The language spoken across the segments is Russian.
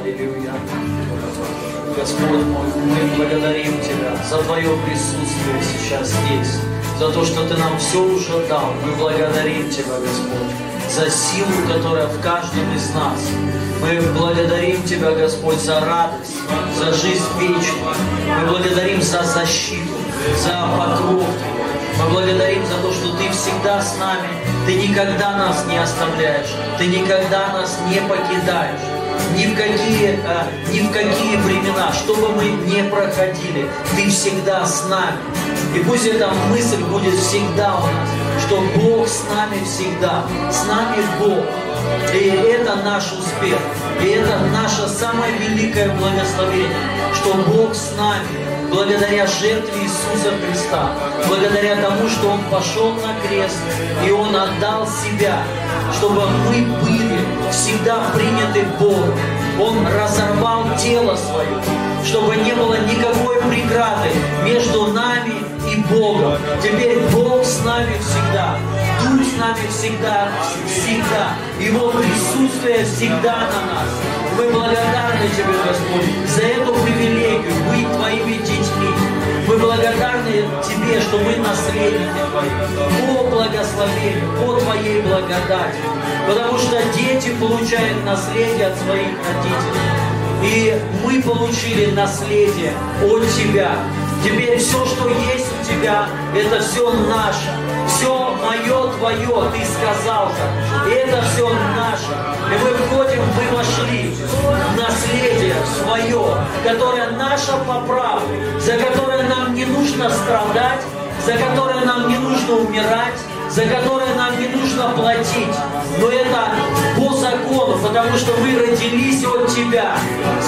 Аллилуйя. Господь мой, мы благодарим Тебя за Твое присутствие сейчас здесь, за то, что Ты нам все уже дал. Мы благодарим Тебя, Господь, за силу, которая в каждом из нас. Мы благодарим Тебя, Господь, за радость, за жизнь вечную. Мы благодарим за защиту, за покров. Мы благодарим за то, что Ты всегда с нами. Ты никогда нас не оставляешь. Ты никогда нас не покидаешь ни в какие, а, ни в какие времена, что бы мы не проходили, Ты всегда с нами. И пусть эта мысль будет всегда у нас, что Бог с нами всегда, с нами Бог. И это наш успех, и это наше самое великое благословение, что Бог с нами, благодаря жертве Иисуса Христа, благодаря тому, что Он пошел на крест, и Он отдал себя, чтобы мы были всегда приняты Богом. Он разорвал тело свое, чтобы не было никакой преграды между нами и Богом. Теперь Бог с нами всегда, Дух с нами всегда, всегда. Его присутствие всегда на нас. Мы благодарны Тебе, Господь, за эту привилегию быть Твоими детьми. Мы благодарны Тебе, что мы наследники Твои, по благословению, по Твоей благодати. Потому что дети получают наследие от своих родителей. И мы получили наследие от Тебя. Теперь все, что есть у Тебя, это все наше. Все мое, Твое, Ты сказал. И это все наше. И мы входим, мы вошли в наследие свое, которое наше по праву, за которое нам не нужно страдать, за которое нам не нужно умирать, за которое нам не нужно платить. Но это по закону, потому что мы родились от Тебя.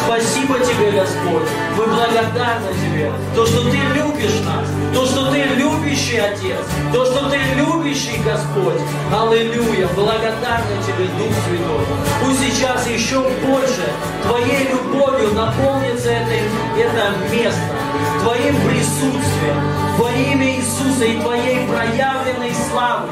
Спасибо Тебе, Господь. Мы благодарны Тебе. То, что Ты любишь нас, то, что Ты любящий Отец, то, что Ты любящий Господь. Аллилуйя. Благодарны Тебе, Дух Святой. Пусть сейчас еще больше Твоей любовью наполнится это, это место, Твоим присутствием, во имя Иисуса и Твоей проявленной славы.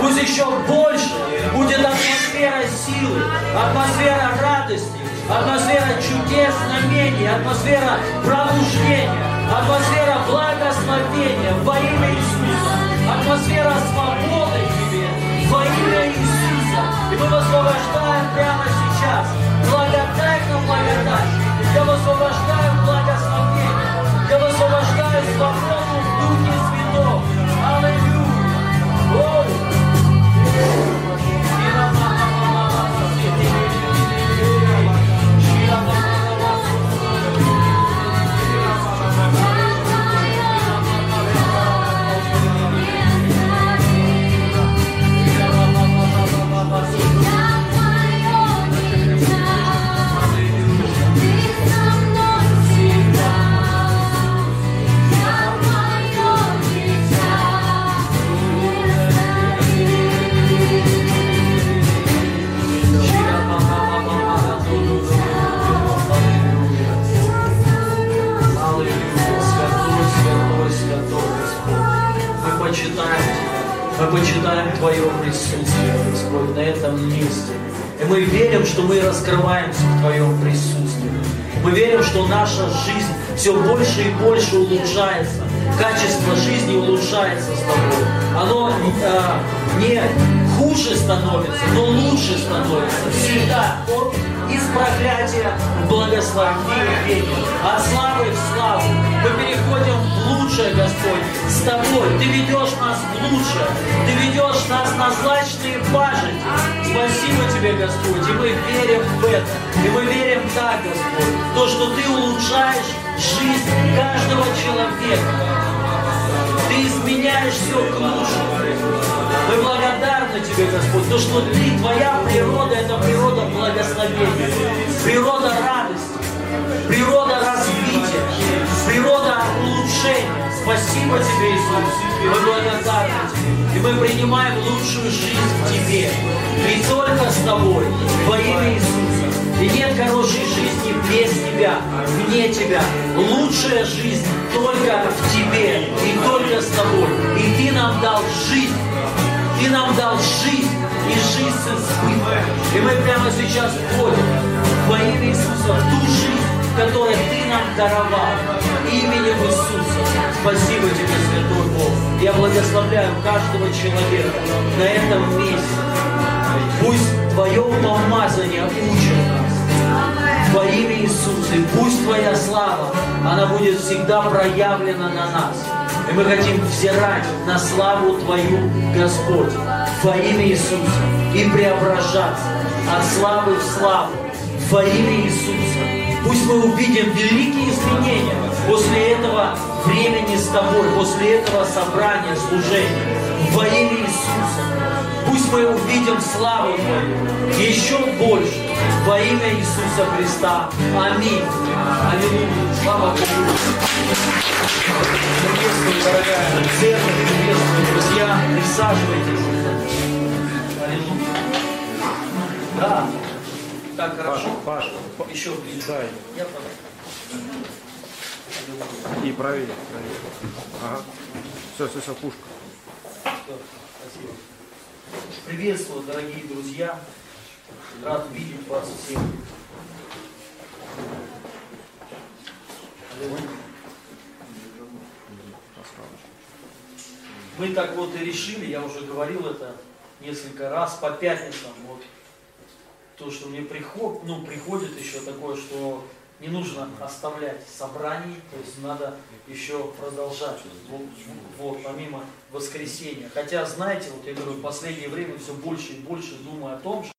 Пусть еще больше будет атмосфера силы, атмосфера радости, атмосфера чудес, знамений, атмосфера пробуждения, атмосфера благословения во имя Иисуса, атмосфера свободы Тебе во имя Иисуса. И мы высвобождаем прямо сейчас благодать на благодать. Я высвобождаю Мы почитаем Твое присутствие, Господь, на этом месте. И мы верим, что мы раскрываемся в Твоем присутствии. Мы верим, что наша жизнь все больше и больше улучшается. Качество жизни улучшается с Тобой. Оно э, не хуже становится, но лучше становится. Всегда из проклятия в благословение, от славы в славу. Мы переходим в лучшее, Господь, с Тобой. Ты ведешь нас в лучшее. Ты ведешь нас на злачные пажити. Спасибо Тебе, Господь, и мы верим в это. И мы верим так, Господь, то, что Ты улучшаешь жизнь каждого человека. Ты изменяешь все к лучшему. Мы благодарны Тебе, Господь, то, что Ты, Твоя природа, это природа благословения, природа радости, природа развития, природа улучшения. Спасибо Тебе, Иисус. Мы благодарны Тебе. И мы принимаем лучшую жизнь в Тебе. И только с Тобой, во имя Иисуса. И нет хорошей жизни без Тебя, вне Тебя. Лучшая жизнь только в Тебе и только с Тобой. И Ты нам дал жизнь. Ты нам дал жизнь и жизнь с избытком. И мы прямо сейчас входим во имя Иисуса которое Ты нам даровал именем Иисуса. Спасибо Тебе, Святой Бог. Я благословляю каждого человека на этом месте. Пусть Твое помазание учит нас во имя Иисуса. И пусть Твоя слава, она будет всегда проявлена на нас. И мы хотим взирать на славу Твою, Господь, во имя Иисуса. И преображаться от славы в славу во имя Иисуса. Пусть мы увидим великие изменения после этого времени с Тобой, после этого собрания, служения во имя Иисуса. Пусть мы увидим славу Твою еще больше во имя Иисуса Христа. Аминь. Аллилуйя. Слава Богу. Приветствую, дорогая церковь, приветствую, друзья. Присаживайтесь. Аллилуйя. Да. Так хорошо. Паш, Паш, Еще ближе. дай. Я. И правее, правее. Ага. Все, все, все, пушка. Спасибо. Приветствую, дорогие друзья. Рад видеть вас всех. Мы так вот и решили, я уже говорил это несколько раз по пятницам. Вот то, что мне приход, ну, приходит еще такое, что не нужно оставлять собраний, то есть надо еще продолжать, вот, вот, помимо воскресенья. Хотя, знаете, вот я говорю, в последнее время все больше и больше думаю о том, что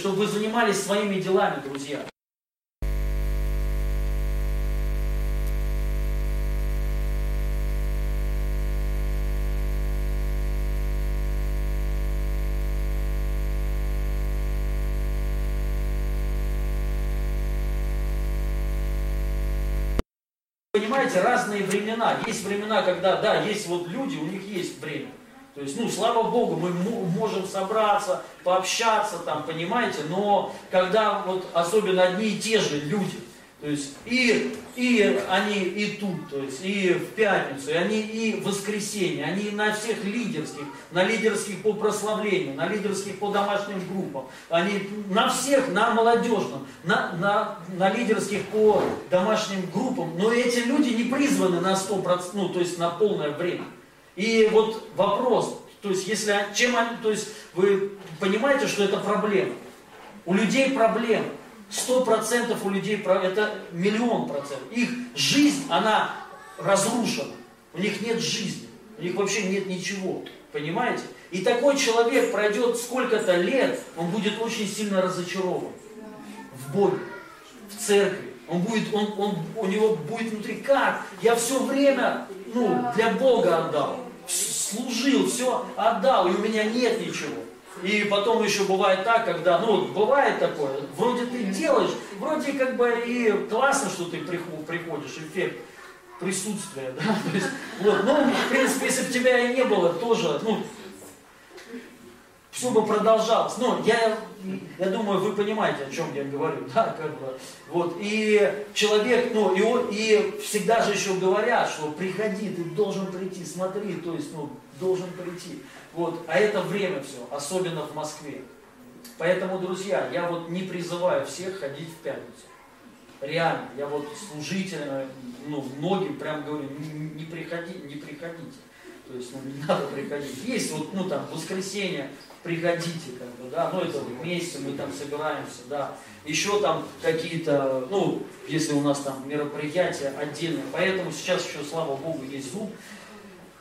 чтобы вы занимались своими делами, друзья. Понимаете, разные времена. Есть времена, когда, да, есть вот люди, у них есть время. То есть, ну, слава Богу, мы можем собраться, пообщаться там, понимаете, но когда вот особенно одни и те же люди, то есть и, и они и тут, то есть и в пятницу, и они и в воскресенье, они на всех лидерских, на лидерских по прославлению, на лидерских по домашним группам, они на всех, на молодежном, на, на, на лидерских по домашним группам, но эти люди не призваны на 100%, ну то есть на полное время. И вот вопрос, то есть если, чем то есть вы понимаете, что это проблема. У людей проблема. Сто процентов у людей, это миллион процентов. Их жизнь, она разрушена. У них нет жизни. У них вообще нет ничего. Понимаете? И такой человек пройдет сколько-то лет, он будет очень сильно разочарован в Боге, в церкви. Он будет, он, он, у него будет внутри, как? Я все время ну, для Бога отдал, служил, все отдал, и у меня нет ничего. И потом еще бывает так, когда, ну, бывает такое, вроде ты делаешь, вроде как бы и классно, что ты приходишь, эффект присутствия, да, то есть, вот, ну, в принципе, если бы тебя и не было, тоже, ну, все бы продолжалось. Но я, я думаю, вы понимаете, о чем я говорю, да, как бы, вот, и человек, ну, и, он, и всегда же еще говорят, что приходи, ты должен прийти, смотри, то есть, ну, должен прийти, вот, а это время все, особенно в Москве. Поэтому, друзья, я вот не призываю всех ходить в пятницу. Реально, я вот служителям, ну, многим прям говорю, не, не приходи, не приходите. То есть, ну, не надо приходить. Есть вот, ну, там, воскресенье, приходите, как бы, да, ну, это вместе мы там собираемся, да. Еще там какие-то, ну, если у нас там мероприятия отдельные. Поэтому сейчас еще, слава Богу, есть Zoom.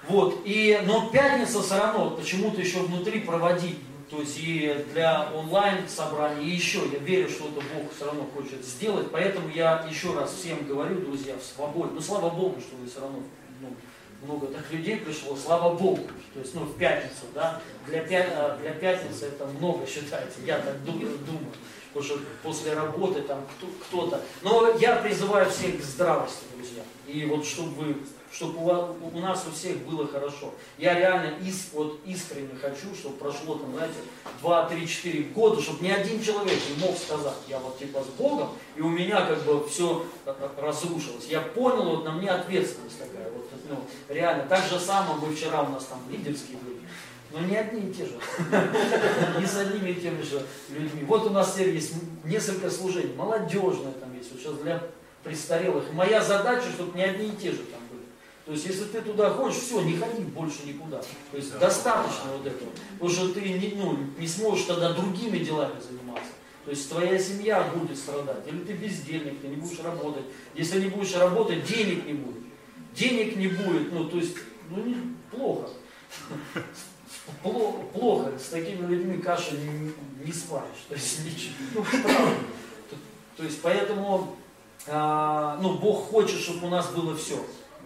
Вот, и, но пятница все равно почему-то еще внутри проводить, то есть и для онлайн собраний, и еще, я верю, что это Бог все равно хочет сделать, поэтому я еще раз всем говорю, друзья, в свободе, ну слава Богу, что вы все равно ну, много так людей пришло, слава Богу, то есть, ну, в пятницу, да, для, пя для пятницы это много считается, я так думаю, думаю, потому что после работы там кто-то, но я призываю всех к здравости, друзья, и вот чтобы вы чтобы у, у нас у всех было хорошо. Я реально иск, вот искренне хочу, чтобы прошло там, знаете, 2, 3, 4 года, чтобы ни один человек не мог сказать, я вот типа с Богом, и у меня как бы все разрушилось. Я понял, вот на мне ответственность такая, вот, ну, реально. Так же самое мы вчера у нас там лидерские были. Но не одни и те же. Не с одними и теми же людьми. Вот у нас теперь есть несколько служений. Молодежное там есть. Вот сейчас для престарелых. Моя задача, чтобы не одни и те же там то есть, если ты туда ходишь, все, не ходи больше никуда. То есть, да. достаточно вот этого. Потому что ты не, ну, не сможешь тогда другими делами заниматься. То есть, твоя семья будет страдать. Или ты бездельник, ты не будешь работать. Если не будешь работать, денег не будет. Денег не будет, ну, то есть, ну, не, плохо. Плохо. С такими людьми каши не, не сваришь. То есть, ничего. Ну, правда. То есть, поэтому, а, ну, Бог хочет, чтобы у нас было все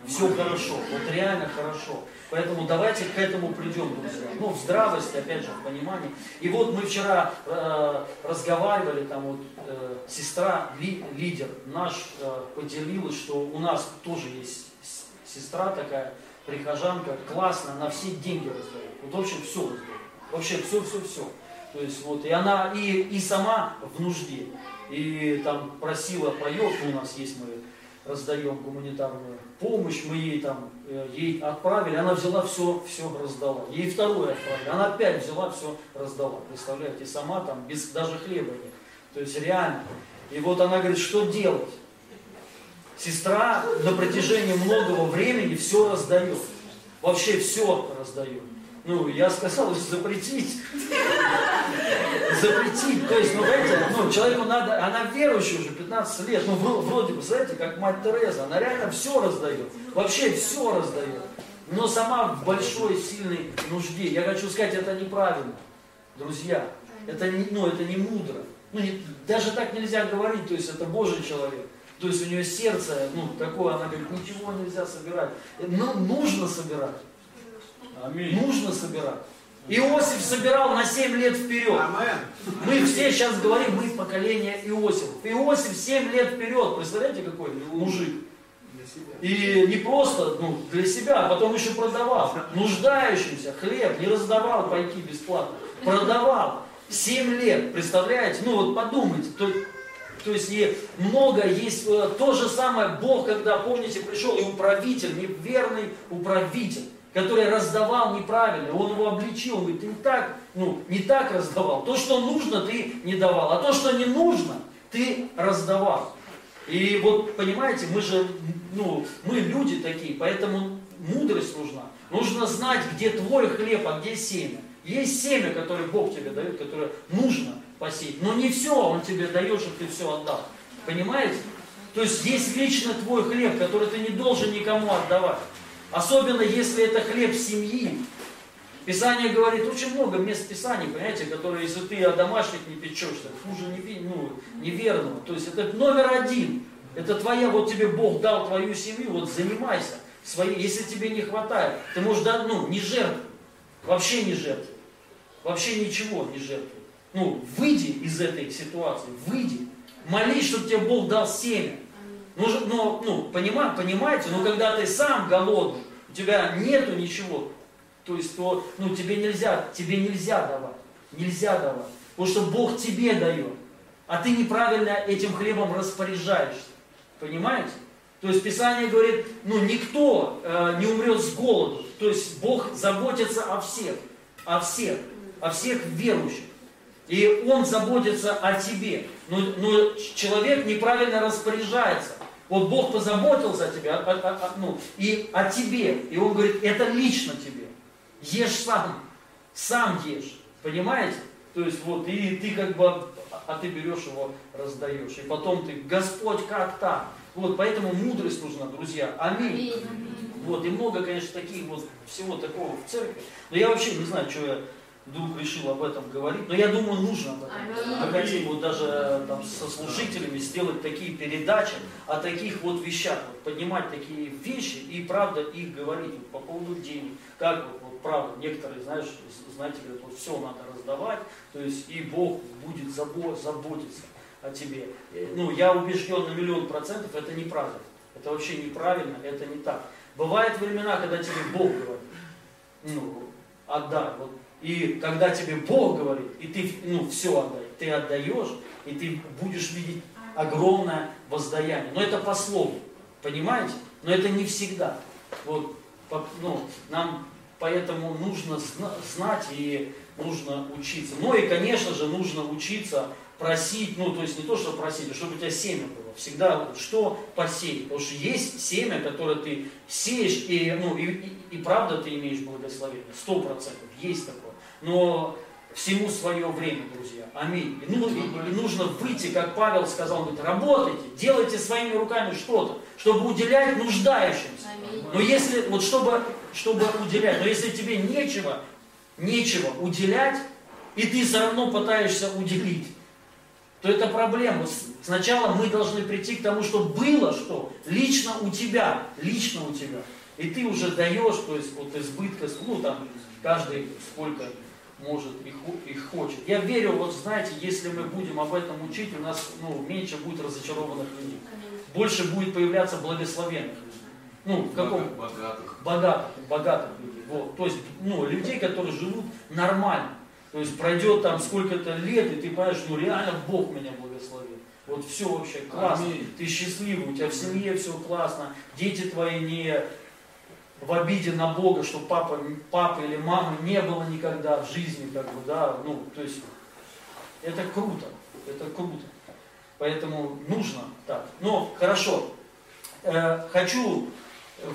все хорошо, вот реально хорошо. Поэтому давайте к этому придем, друзья. Ну, в здравости, опять же, в понимании. И вот мы вчера э, разговаривали, там вот э, сестра, ли, лидер наш э, поделилась, что у нас тоже есть сестра такая, прихожанка, классно, на все деньги раздает. Вот вообще все раздает. Вообще все-все-все. То есть вот, и она и, и сама в нужде. И там просила, поет, у нас есть мы раздаем гуманитарную помощь, мы ей там, э, ей отправили, она взяла все, все раздала. Ей вторую отправили, она опять взяла все раздала. Представляете, сама там без даже хлеба нет. То есть реально. И вот она говорит, что делать? Сестра на протяжении многого времени все раздает. Вообще все раздает. Ну, я сказал, запретить. Запретить. То есть, ну, знаете, ну, человеку надо, она верующая уже 15 лет, ну, вроде бы, знаете, как мать Тереза, она реально все раздает. Вообще все раздает. Но сама в большой, сильной нужде. Я хочу сказать, это неправильно. Друзья, это не, ну, это не мудро. Ну, не, даже так нельзя говорить, то есть это Божий человек. То есть у нее сердце, ну, такое, она говорит, ничего нельзя собирать. Но нужно собирать. Аминь. Нужно собирать. Иосиф собирал на 7 лет вперед. Мы все сейчас говорим, мы поколение Иосифа. Иосиф 7 лет вперед. Представляете, какой мужик? И не просто ну, для себя, а потом еще продавал. Нуждающимся хлеб не раздавал пайки бесплатно. Продавал. 7 лет, представляете? Ну вот подумайте, то, то есть и много есть, э, то же самое Бог, когда, помните, пришел и управитель, неверный управитель который раздавал неправильно, он его обличил, он говорит, ты не так, ну, не так раздавал. То, что нужно, ты не давал, а то, что не нужно, ты раздавал. И вот, понимаете, мы же, ну, мы люди такие, поэтому мудрость нужна. Нужно знать, где твой хлеб, а где семя. Есть семя, которое Бог тебе дает, которое нужно посеять. Но не все Он тебе дает, чтобы ты все отдал. Понимаете? То есть есть лично твой хлеб, который ты не должен никому отдавать. Особенно если это хлеб семьи. Писание говорит очень много мест Писаний, понимаете, которые, если ты о домашних не печешься, хуже не, ну, неверного. То есть это номер один. Это твоя, вот тебе Бог дал твою семью, вот занимайся своей. Если тебе не хватает, ты можешь дать, ну, не жертвуй. Вообще не жертвуй. Вообще ничего не жертвуй. Ну, выйди из этой ситуации, выйди. Молись, чтобы тебе Бог дал семя. Ну, но, ну, понима, понимаете, но когда ты сам голодный, у тебя нету ничего, то есть, то, ну, тебе нельзя, тебе нельзя давать, нельзя давать, потому что Бог тебе дает, а ты неправильно этим хлебом распоряжаешься, понимаете? То есть Писание говорит, ну, никто э, не умрет с голоду, то есть Бог заботится о всех, о всех, о всех верующих. И Он заботится о тебе. Но, но человек неправильно распоряжается. Вот Бог позаботился о тебе, о, о, о, ну, и о тебе. И Он говорит, это лично тебе. Ешь сам. Сам ешь. Понимаете? То есть вот, и ты как бы, а ты берешь его, раздаешь. И потом ты, Господь, как так? Вот, поэтому мудрость нужна, друзья. Аминь. Вот, и много, конечно, таких вот, всего такого в церкви. Но я вообще не знаю, что я вдруг решил об этом говорить, но я думаю, нужно об этом. Мы хотим вот даже там, со служителями сделать такие передачи о таких вот вещах, вот, поднимать такие вещи и правда их говорить вот, по поводу денег, как вот, вот правда, некоторые, знаешь, знаете, говорят, вот все надо раздавать, то есть и Бог будет заботиться о тебе. Ну, я убежден на миллион процентов, это неправда. Это вообще неправильно, это не так. Бывают времена, когда тебе Бог говорит, ну, отдай. Вот и когда тебе Бог говорит, и ты ну, все отдай, ты отдаешь, и ты будешь видеть огромное воздаяние. Но это по слову, понимаете? Но это не всегда. Вот, ну, нам поэтому нужно знать и нужно учиться. Ну и, конечно же, нужно учиться просить, ну, то есть не то, что просить, а чтобы у тебя семя было. Всегда что посеять. Потому что есть семя, которое ты сеешь, и, ну, и, и, и правда ты имеешь благословение. Сто процентов. Есть такое но всему свое время, друзья. Аминь. И, ну, и, нужно выйти, как Павел сказал, говорит, работайте, делайте своими руками что-то, чтобы уделять нуждающимся. Аминь. Но если, вот чтобы, чтобы уделять, но если тебе нечего, нечего уделять, и ты все равно пытаешься уделить, то это проблема. Сначала мы должны прийти к тому, что было что лично у тебя, лично у тебя. И ты уже даешь, то есть вот избытка, ну там каждый сколько может и, хочет. Я верю, вот знаете, если мы будем об этом учить, у нас ну, меньше будет разочарованных людей. Больше будет появляться благословенных людей. Ну, в каком? Богатых. Богатых, богатых людей. Вот. То есть, ну, людей, которые живут нормально. То есть пройдет там сколько-то лет, и ты понимаешь, ну реально Бог меня благословил. Вот все вообще классно. Аминь. Ты счастливый, у тебя в семье все классно, дети твои не в обиде на Бога, что папа, папы или мамы не было никогда в жизни, как бы, да, ну, то есть, это круто, это круто. Поэтому нужно так. Но, хорошо, э, хочу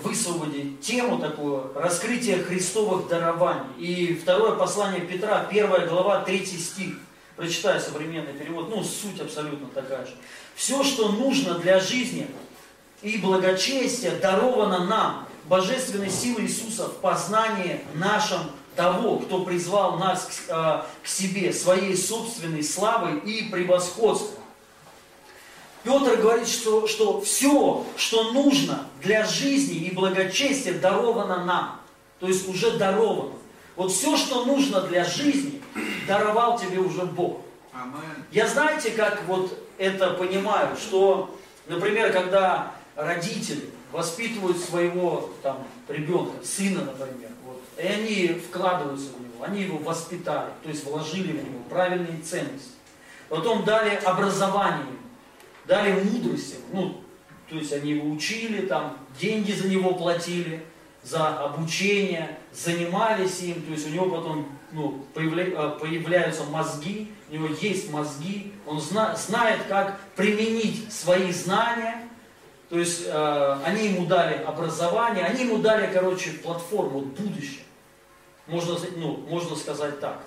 высвободить тему такую, раскрытие христовых дарований. И второе послание Петра, первая глава, третий стих. Прочитаю современный перевод, ну, суть абсолютно такая же. Все, что нужно для жизни и благочестия, даровано нам, божественной силы Иисуса в познании нашем того, кто призвал нас к, э, к себе своей собственной славой и превосходством. Петр говорит, что, что все, что нужно для жизни и благочестия, даровано нам. То есть уже даровано. Вот все, что нужно для жизни, даровал тебе уже Бог. Я знаете, как вот это понимаю, что, например, когда родители воспитывают своего там, ребенка, сына, например, вот, и они вкладываются в него, они его воспитали, то есть вложили в него правильные ценности. Потом дали образование, дали мудрость, ну, то есть они его учили, там, деньги за него платили, за обучение, занимались им, то есть у него потом ну, появля, э, появляются мозги, у него есть мозги, он зна, знает, как применить свои знания, то есть э, они ему дали образование, они ему дали, короче, платформу, будущее. Можно, ну, можно сказать так.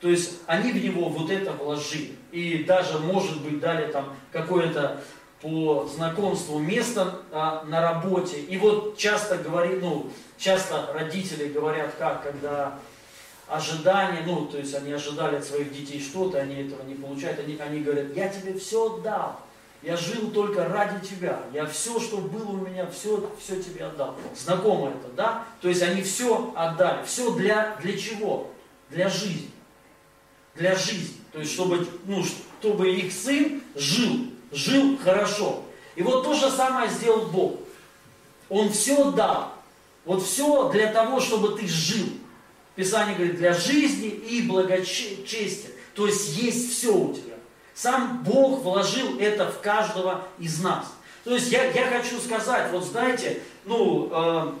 То есть они в него вот это вложили. И даже, может быть, дали там какое-то по знакомству место а, на работе. И вот часто говорит, ну, часто родители говорят как, когда ожидания, ну, то есть они ожидали от своих детей что-то, они этого не получают, они, они говорят, я тебе все дал, я жил только ради тебя, я все, что было у меня, все, все тебе отдал. Знакомо это, да? То есть они все отдали, все для, для чего? Для жизни. Для жизни. То есть чтобы, ну, чтобы их сын жил, жил хорошо. И вот то же самое сделал Бог. Он все дал. Вот все для того, чтобы ты жил. Писание говорит, для жизни и благочестия. То есть есть все у тебя. Сам Бог вложил это в каждого из нас. То есть я, я хочу сказать, вот знаете, ну, э,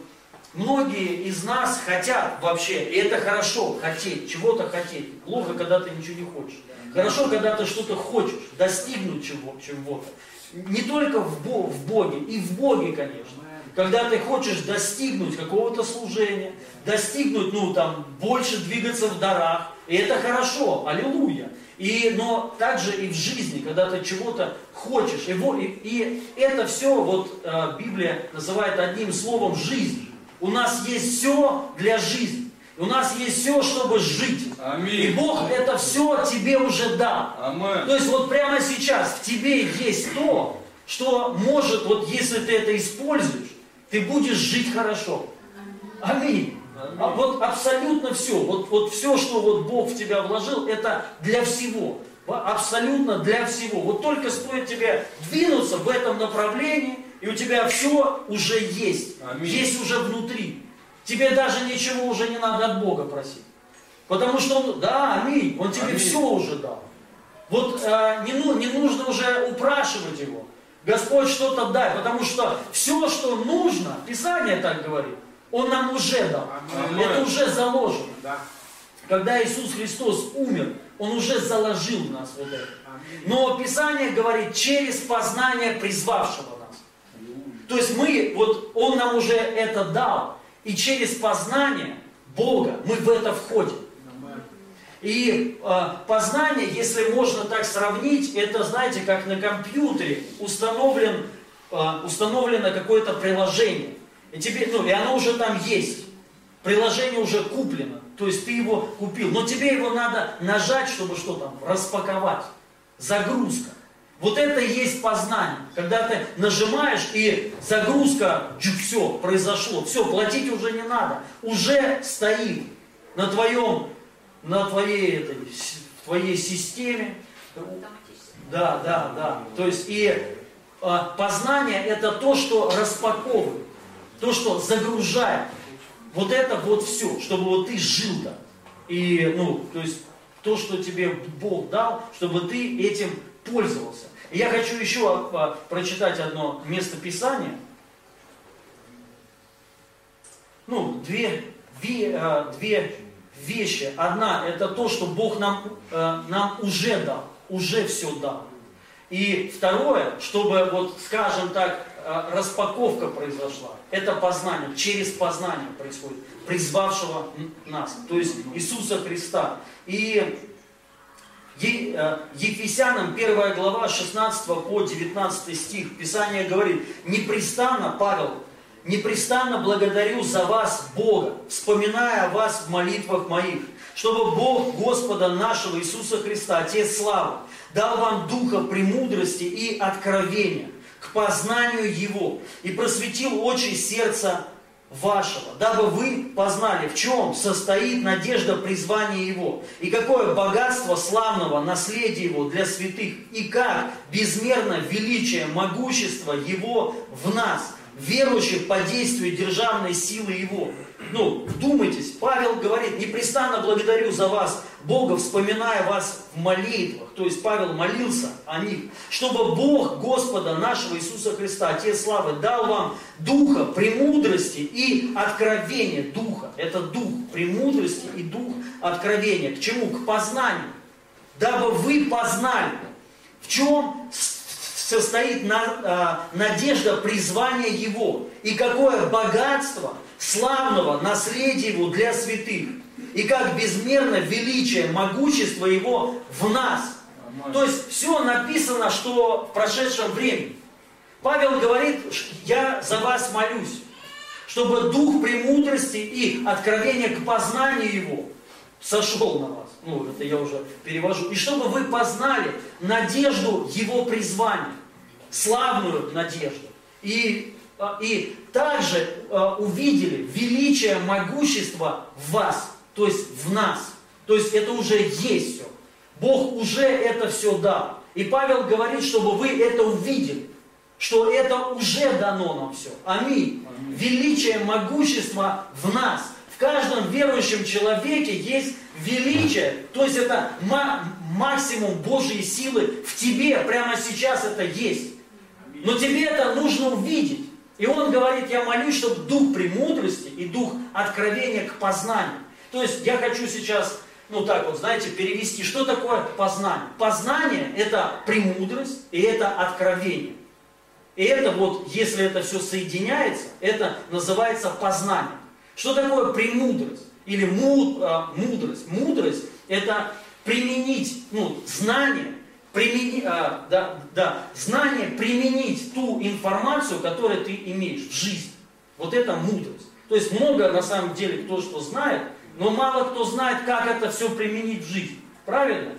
многие из нас хотят вообще, и это хорошо, хотеть, чего-то хотеть. Плохо, когда ты ничего не хочешь. Хорошо, когда ты что-то хочешь, достигнуть чего, чего-то. Не только в, Бог, в Боге, и в Боге, конечно. Когда ты хочешь достигнуть какого-то служения, достигнуть, ну, там, больше двигаться в дарах, и это хорошо, аллилуйя. И, но также и в жизни, когда ты чего-то хочешь. И, и, и это все, вот э, Библия называет одним словом жизнь. У нас есть все для жизни. У нас есть все, чтобы жить. Аминь. И Бог это все тебе уже дал. Аминь. То есть вот прямо сейчас в тебе есть то, что может, вот если ты это используешь, ты будешь жить хорошо. Аминь. А вот абсолютно все, вот, вот все, что вот Бог в тебя вложил, это для всего. Абсолютно для всего. Вот только стоит тебе двинуться в этом направлении, и у тебя все уже есть. Аминь. Есть уже внутри. Тебе даже ничего уже не надо от Бога просить. Потому что Он, да, аминь, Он тебе аминь. все уже дал. Вот э, не, ну, не нужно уже упрашивать Его. Господь что-то дай, потому что все, что нужно, Писание так говорит, Он нам уже дал. Это уже заложено. Да. Когда Иисус Христос умер, Он уже заложил в нас вот это. Но Писание говорит, через познание призвавшего нас. То есть мы, вот Он нам уже это дал. И через познание Бога мы в это входим. И э, познание, если можно так сравнить, это, знаете, как на компьютере установлен, э, установлено какое-то приложение. И, тебе, ну, и оно уже там есть. Приложение уже куплено. То есть ты его купил. Но тебе его надо нажать, чтобы что там, распаковать. Загрузка. Вот это и есть познание. Когда ты нажимаешь и загрузка, все, произошло. Все, платить уже не надо. Уже стоит на твоем, на твоей, этой, твоей системе. Да, да, да. То есть и а, познание это то, что распаковывает, то, что загружает. Вот это вот все, чтобы вот ты жил там. И, ну, то есть то, что тебе Бог дал, чтобы ты этим пользовался. И я хочу еще а, прочитать одно место Писания. Ну, две, а, две вещи. Одна, это то, что Бог нам, а, нам уже дал, уже все дал. И второе, чтобы, вот, скажем так, распаковка произошла. Это познание, через познание происходит, призвавшего нас, то есть Иисуса Христа. И Э, Ефесянам 1 глава 16 по 19 стих Писание говорит, непрестанно Павел непрестанно благодарю за вас, Бога, вспоминая о вас в молитвах моих, чтобы Бог Господа нашего Иисуса Христа, Отец Славы, дал вам духа премудрости и откровения к познанию Его и просветил очи сердца вашего, дабы вы познали, в чем состоит надежда призвания Его, и какое богатство славного наследия Его для святых, и как безмерно величие, могущество Его в нас, верующих по действию державной силы Его. Ну, вдумайтесь, Павел говорит, непрестанно благодарю за вас, Бога, вспоминая вас в молитвах. То есть Павел молился о них, чтобы Бог Господа нашего Иисуса Христа, Отец Славы, дал вам духа премудрости и откровения духа. Это дух премудрости и дух откровения. К чему? К познанию. Дабы вы познали, в чем состоит э, надежда призвания Его и какое богатство славного наследия Его для святых и как безмерно величие, могущество Его в нас. То есть все написано, что в прошедшем времени. Павел говорит, я за вас молюсь, чтобы дух премудрости и откровения к познанию Его сошел на вас. Ну, это я уже перевожу. И чтобы вы познали надежду Его призвания, славную надежду. И, и также а, увидели величие, могущество в вас, то есть в нас. То есть это уже есть все. Бог уже это все дал. И Павел говорит, чтобы вы это увидели, что это уже дано нам все. Аминь. Аминь. Величие, могущество в нас. В каждом верующем человеке есть величие, то есть это максимум Божьей силы в тебе, прямо сейчас это есть. Но тебе это нужно увидеть. И он говорит, я молюсь, чтобы дух премудрости и дух откровения к познанию. То есть я хочу сейчас, ну так вот, знаете, перевести, что такое познание. Познание – это премудрость и это откровение. И это вот, если это все соединяется, это называется познание. Что такое премудрость? Или а, мудрость? Мудрость – это применить ну, знание, примени, а, да, да, знание применить ту информацию, которую ты имеешь в жизни. Вот это мудрость. То есть много на самом деле кто что знает, но мало кто знает, как это все применить в жизнь. Правильно?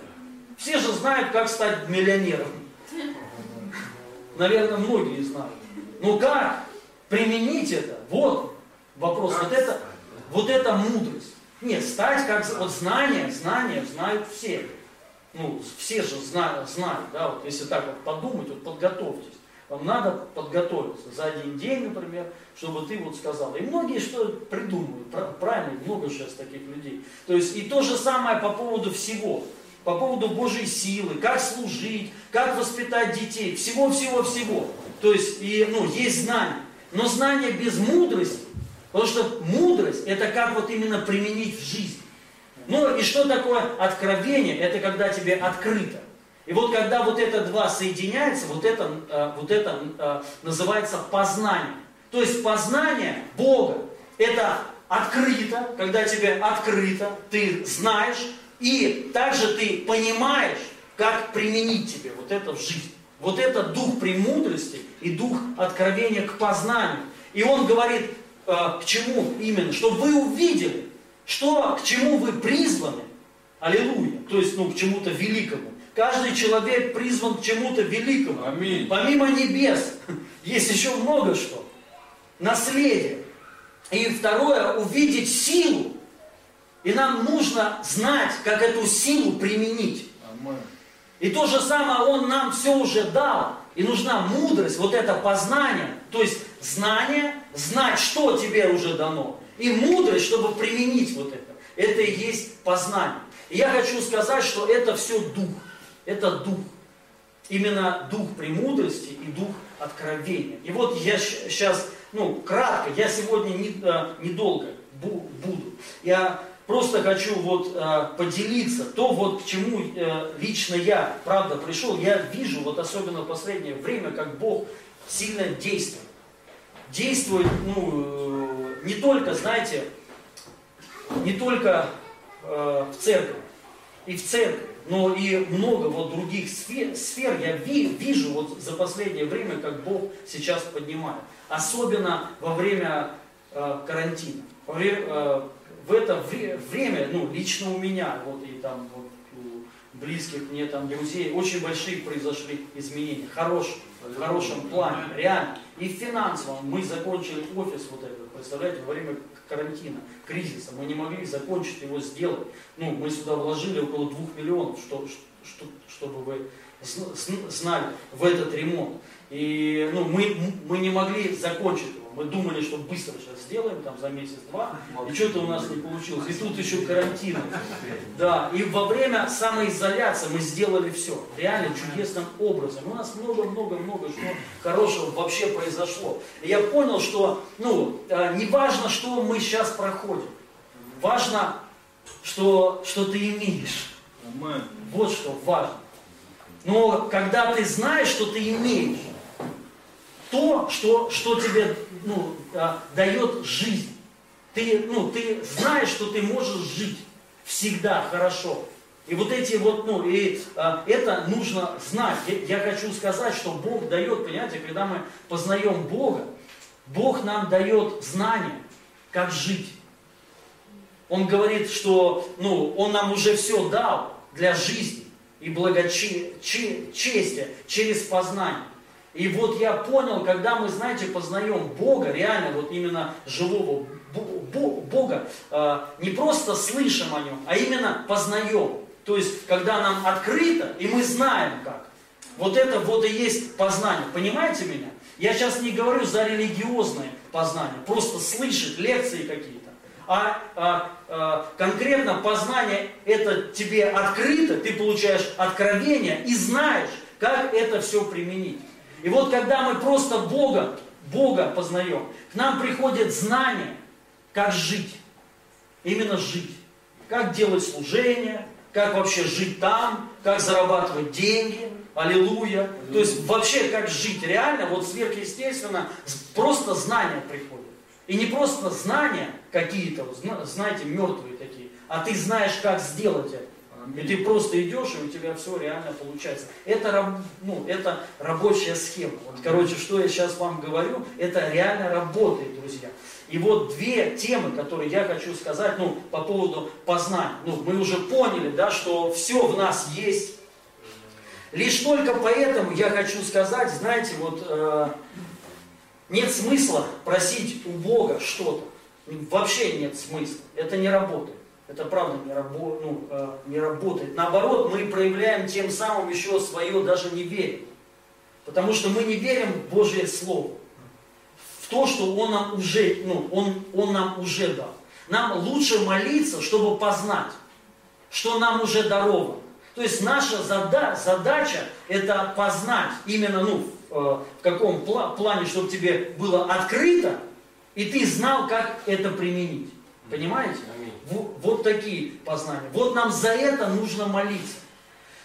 Все же знают, как стать миллионером. Наверное, многие знают. Но как применить это? Вот вопрос. Вот это, вот это мудрость. Нет, стать как вот знания, знания знают все. Ну, все же знают, знают, да, вот если так вот подумать, вот подготовьтесь. Вам надо подготовиться за один день, например, чтобы ты вот сказал. И многие что придумывают, правильно, много сейчас таких людей. То есть и то же самое по поводу всего. По поводу Божьей силы, как служить, как воспитать детей, всего-всего-всего. То есть и, ну, есть знания. Но знания без мудрости Потому что мудрость – это как вот именно применить в жизнь. Ну и что такое откровение? Это когда тебе открыто. И вот когда вот это два соединяются, вот это, э, вот это э, называется познание. То есть познание Бога – это открыто, когда тебе открыто, ты знаешь, и также ты понимаешь, как применить тебе вот это в жизнь. Вот это дух премудрости и дух откровения к познанию. И он говорит, Э, к чему именно? Чтобы вы увидели, что, к чему вы призваны. Аллилуйя. То есть, ну, к чему-то великому. Каждый человек призван к чему-то великому. Аминь. Помимо небес есть еще много что. Наследие. И второе, увидеть силу. И нам нужно знать, как эту силу применить. Аминь. И то же самое Он нам все уже дал. И нужна мудрость, вот это познание, то есть знание, знать, что тебе уже дано. И мудрость, чтобы применить вот это. Это и есть познание. И я хочу сказать, что это все дух. Это дух. Именно дух премудрости и дух откровения. И вот я сейчас, ну, кратко, я сегодня недолго э, буду. Я просто хочу вот э, поделиться, то вот к чему э, лично я, правда, пришел, я вижу, вот особенно в последнее время, как Бог сильно действует. Действует, ну, не только, знаете, не только э, в церкви, и в церкви, но и много вот других сфер, сфер я ви, вижу вот за последнее время, как Бог сейчас поднимает. Особенно во время э, карантина. Во время, э, в это вре, время, ну, лично у меня, вот и там вот у близких мне там друзей, очень большие произошли изменения, хорошие, в хорошем плане, реально. И в финансовом мы закончили офис вот этот, представляете, во время карантина, кризиса. Мы не могли закончить его сделать. Ну, мы сюда вложили около двух миллионов, что, что, чтобы вы знали, в этот ремонт. И ну, мы, мы не могли закончить его. Мы думали, что быстро сейчас сделаем, там за месяц-два, и что-то у нас не получилось. И тут еще карантин. Да, и во время самоизоляции мы сделали все. Реально чудесным образом. У нас много-много-много что хорошего вообще произошло. И я понял, что ну, э, не важно, что мы сейчас проходим. Важно, что, что ты имеешь. Вот что важно. Но когда ты знаешь, что ты имеешь, то, что, что тебе ну, а, дает жизнь. Ты, ну, ты знаешь, что ты можешь жить всегда хорошо. И вот эти вот, ну, и а, это нужно знать. Я, я хочу сказать, что Бог дает, понимаете, когда мы познаем Бога, Бог нам дает знания, как жить. Он говорит, что, ну, Он нам уже все дал для жизни и благочестия через познание. И вот я понял, когда мы, знаете, познаем Бога, реально вот именно живого Бога, э, не просто слышим о Нем, а именно познаем. То есть, когда нам открыто, и мы знаем как. Вот это вот и есть познание. Понимаете меня? Я сейчас не говорю за религиозное познание, просто слышать лекции какие-то. А, а, а конкретно познание это тебе открыто, ты получаешь откровение и знаешь, как это все применить. И вот когда мы просто Бога, Бога познаем, к нам приходит знание, как жить. Именно жить. Как делать служение, как вообще жить там, как зарабатывать деньги, аллилуйя. То есть вообще как жить реально, вот сверхъестественно, просто знания приходят. И не просто знания какие-то, знаете, мертвые такие, а ты знаешь, как сделать это. И ты просто идешь, и у тебя все реально получается. Это, ну, это рабочая схема. Вот, короче, что я сейчас вам говорю, это реально работает, друзья. И вот две темы, которые я хочу сказать, ну, по поводу познания. Ну, мы уже поняли, да, что все в нас есть. Лишь только поэтому я хочу сказать, знаете, вот э, нет смысла просить у Бога что-то. Вообще нет смысла. Это не работает. Это правда не, рабо, ну, э, не работает. Наоборот, мы проявляем тем самым еще свое даже неверие. Потому что мы не верим в Божье Слово. В то, что Он нам уже, ну, он, он нам уже дал. Нам лучше молиться, чтобы познать, что нам уже даровано. То есть наша зада, задача это познать именно ну, э, в каком плане, чтобы тебе было открыто, и ты знал, как это применить. Понимаете? Вот, вот такие познания. Вот нам за это нужно молиться.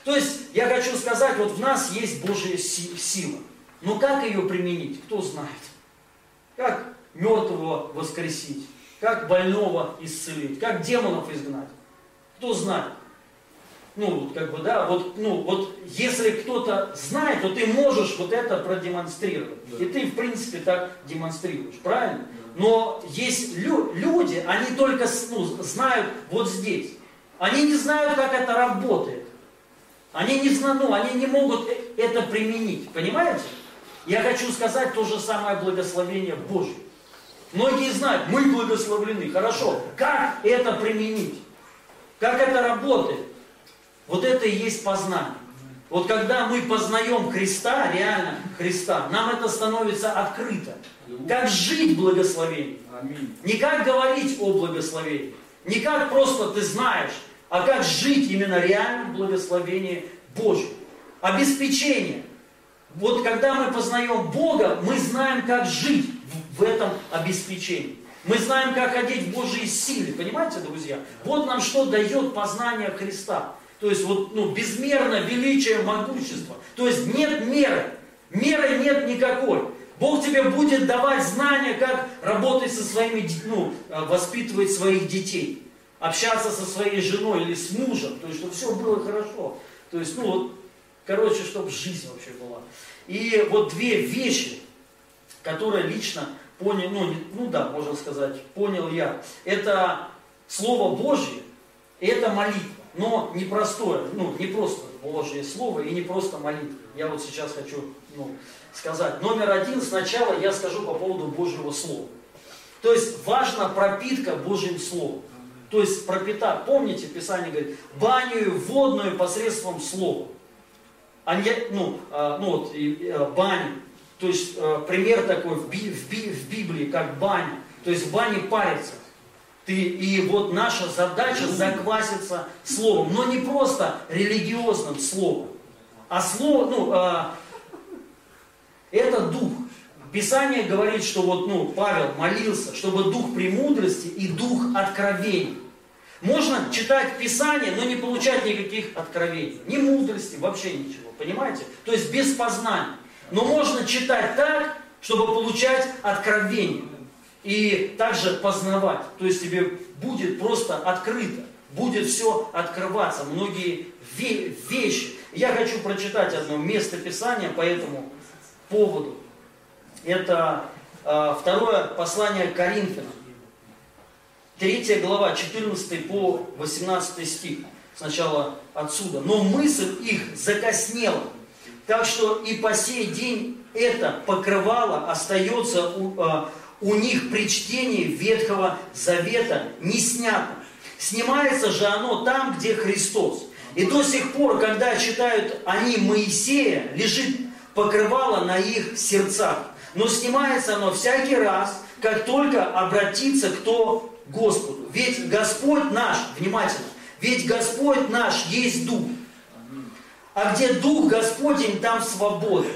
То есть, я хочу сказать, вот в нас есть Божья сила. Но как ее применить, кто знает? Как мертвого воскресить? Как больного исцелить? Как демонов изгнать? Кто знает? Ну, вот как бы, да, вот, ну, вот если кто-то знает, то ты можешь вот это продемонстрировать. Да. И ты, в принципе, так демонстрируешь, правильно? Но есть лю люди, они только ну, знают вот здесь. Они не знают, как это работает. Они не знают, ну, они не могут э, это применить. Понимаете? Я хочу сказать то же самое благословение Божье. Многие знают, мы благословлены. Хорошо. Как это применить? Как это работает? Вот это и есть познание. Вот когда мы познаем Христа, реально Христа, нам это становится открыто. Как жить благословение. Не как говорить о благословении. Не как просто ты знаешь, а как жить именно реально в благословении Божьем. Обеспечение. Вот когда мы познаем Бога, мы знаем, как жить в этом обеспечении. Мы знаем, как ходить в Божьей силе. Понимаете, друзья? Вот нам что дает познание Христа. То есть вот, ну, безмерно величие, могущество. То есть нет меры. Меры нет никакой. Бог тебе будет давать знания, как работать со своими, ну, э, воспитывать своих детей. общаться со своей женой или с мужем, то есть, чтобы все было хорошо. То есть, ну вот, короче, чтобы жизнь вообще была. И вот две вещи, которые лично понял, ну, ну да, можно сказать, понял я, это Слово Божье, это молитва. Но не простое, ну, не просто Божье Слово и не просто молитва. Я вот сейчас хочу ну, сказать. Номер один, сначала я скажу по поводу Божьего Слова. То есть важна пропитка Божьим Словом. То есть пропитать, помните, Писание говорит, баню водную посредством Слова. А не, ну, а, ну вот, а, баню. То есть а, пример такой в, в Библии, как баня. То есть в бане парится. Ты, и вот наша задача закваситься словом, но не просто религиозным словом, а слово, ну, а, это дух. Писание говорит, что вот, ну, Павел молился, чтобы дух премудрости и дух откровений. Можно читать Писание, но не получать никаких откровений, ни мудрости, вообще ничего, понимаете? То есть без познания. Но можно читать так, чтобы получать откровение и также познавать. То есть тебе будет просто открыто, будет все открываться, многие вещи. Я хочу прочитать одно место Писания по этому поводу. Это э, второе послание Коринфянам. Третья глава, 14 по 18 стих. Сначала отсюда. Но мысль их закоснела. Так что и по сей день это покрывало остается у, э, у них при чтении Ветхого Завета не снято. Снимается же оно там, где Христос. И до сих пор, когда читают они Моисея, лежит покрывало на их сердцах. Но снимается оно всякий раз, как только обратится кто к Господу. Ведь Господь наш, внимательно, ведь Господь наш есть Дух. А где Дух Господень, там свобода.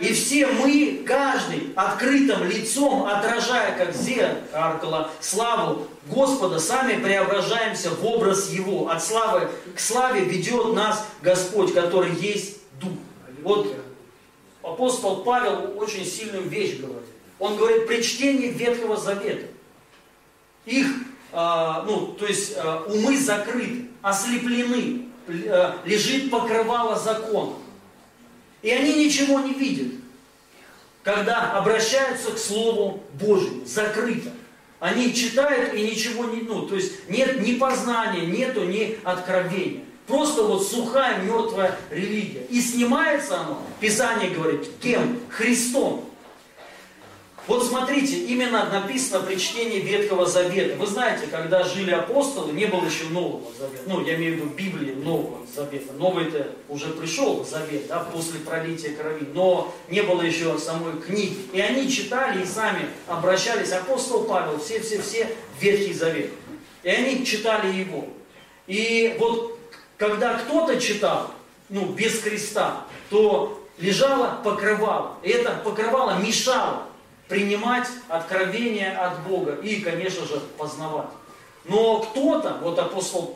И все мы, каждый, открытым лицом, отражая, как зеркало, славу Господа, сами преображаемся в образ Его. От славы к славе ведет нас Господь, который есть Дух. Вот апостол Павел очень сильную вещь говорит. Он говорит при чтении Ветхого Завета. Их, э, ну, то есть э, умы закрыты, ослеплены, э, лежит покрывало закона. И они ничего не видят, когда обращаются к Слову Божьему, закрыто. Они читают и ничего не, ну, то есть нет ни познания, нету ни откровения. Просто вот сухая, мертвая религия. И снимается оно, Писание говорит, кем? Христом. Вот смотрите, именно написано при чтении Ветхого Завета. Вы знаете, когда жили апостолы, не было еще Нового Завета. Ну, я имею в виду Библии Нового Завета. Новый-то уже пришел Завет, да, после пролития крови. Но не было еще самой книги. И они читали и сами обращались. Апостол Павел, все-все-все Ветхий Завет. И они читали его. И вот когда кто-то читал, ну, без креста, то лежало покрывало. И это покрывало мешало принимать откровение от Бога и, конечно же, познавать. Но кто-то, вот апостол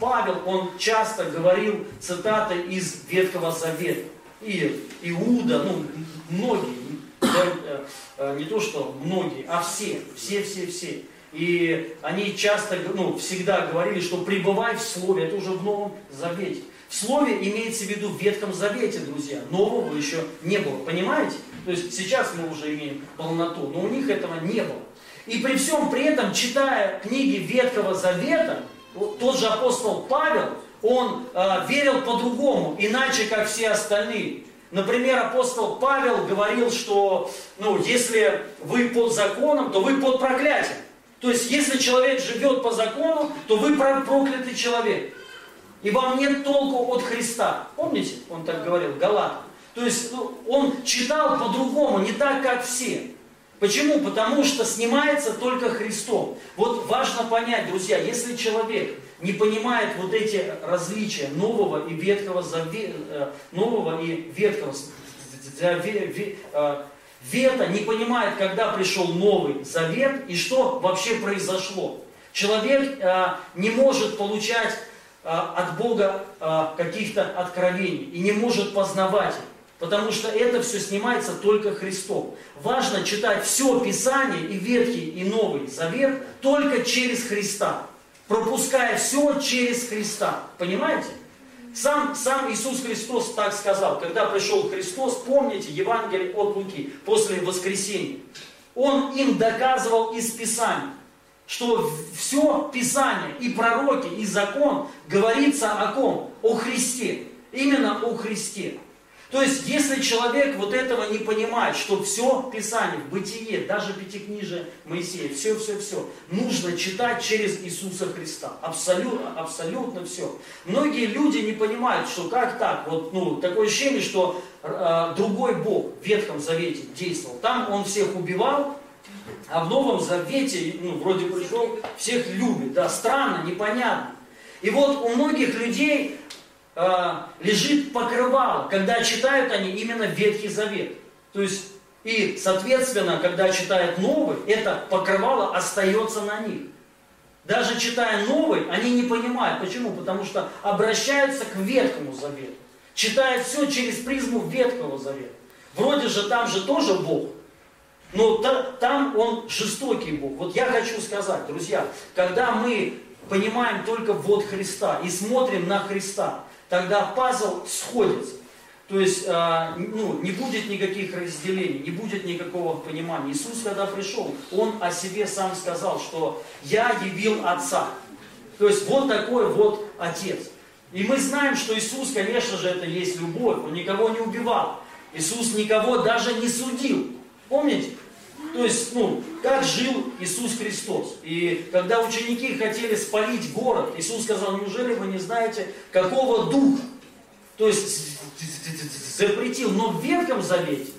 Павел, он часто говорил цитаты из Ветхого Завета. И Иуда, ну, многие, э, э, не то что многие, а все, все, все, все. И они часто, ну, всегда говорили, что пребывай в Слове, это уже в Новом Завете. В Слове имеется в виду в Ветхом Завете, друзья. Нового еще не было, понимаете? То есть сейчас мы уже имеем полноту, но у них этого не было. И при всем при этом, читая книги Ветхого Завета, тот же апостол Павел, он э, верил по-другому, иначе, как все остальные. Например, апостол Павел говорил, что ну, если вы под законом, то вы под проклятием. То есть, если человек живет по закону, то вы проклятый человек. И вам нет толку от Христа. Помните, он так говорил, Галат. То есть ну, он читал по-другому, не так, как все. Почему? Потому что снимается только Христом. Вот важно понять, друзья, если человек не понимает вот эти различия нового и ветхого завета, э, нового и ветхого э, вета, не понимает, когда пришел новый завет и что вообще произошло. Человек э, не может получать от Бога каких-то откровений и не может познавать их. Потому что это все снимается только Христом. Важно читать все Писание, и Ветхий, и Новый Завет, только через Христа. пропуская все через Христа. Понимаете? Сам, сам Иисус Христос так сказал, когда пришел Христос, помните Евангелие от Луки, после воскресения. Он им доказывал из Писания, что все Писание, и пророки, и закон говорится о ком? О Христе. Именно о Христе. То есть, если человек вот этого не понимает, что все Писание, бытие, даже Пятикнижие Моисея, все-все-все, нужно читать через Иисуса Христа. Абсолютно, абсолютно все. Многие люди не понимают, что как так, вот, ну, такое ощущение, что э, другой Бог в Ветхом Завете действовал. Там Он всех убивал, а в Новом Завете, ну, вроде пришел, всех любит. Да, странно, непонятно. И вот у многих людей лежит покрывало, когда читают они именно Ветхий Завет. То есть, и, соответственно, когда читают Новый, это покрывало остается на них. Даже читая Новый, они не понимают. Почему? Потому что обращаются к Ветхому Завету. Читают все через призму Ветхого Завета. Вроде же там же тоже Бог. Но та, там он жестокий Бог. Вот я хочу сказать, друзья, когда мы понимаем только вот Христа и смотрим на Христа, тогда пазл сходится. То есть э, ну, не будет никаких разделений, не будет никакого понимания. Иисус, когда пришел, Он о себе сам сказал, что «Я явил Отца». То есть вот такой вот Отец. И мы знаем, что Иисус, конечно же, это есть любовь. Он никого не убивал. Иисус никого даже не судил. Помните? То есть, ну, как жил Иисус Христос. И когда ученики хотели спалить город, Иисус сказал, неужели вы не знаете, какого духа? То есть, запретил. Но в Ветхом Завете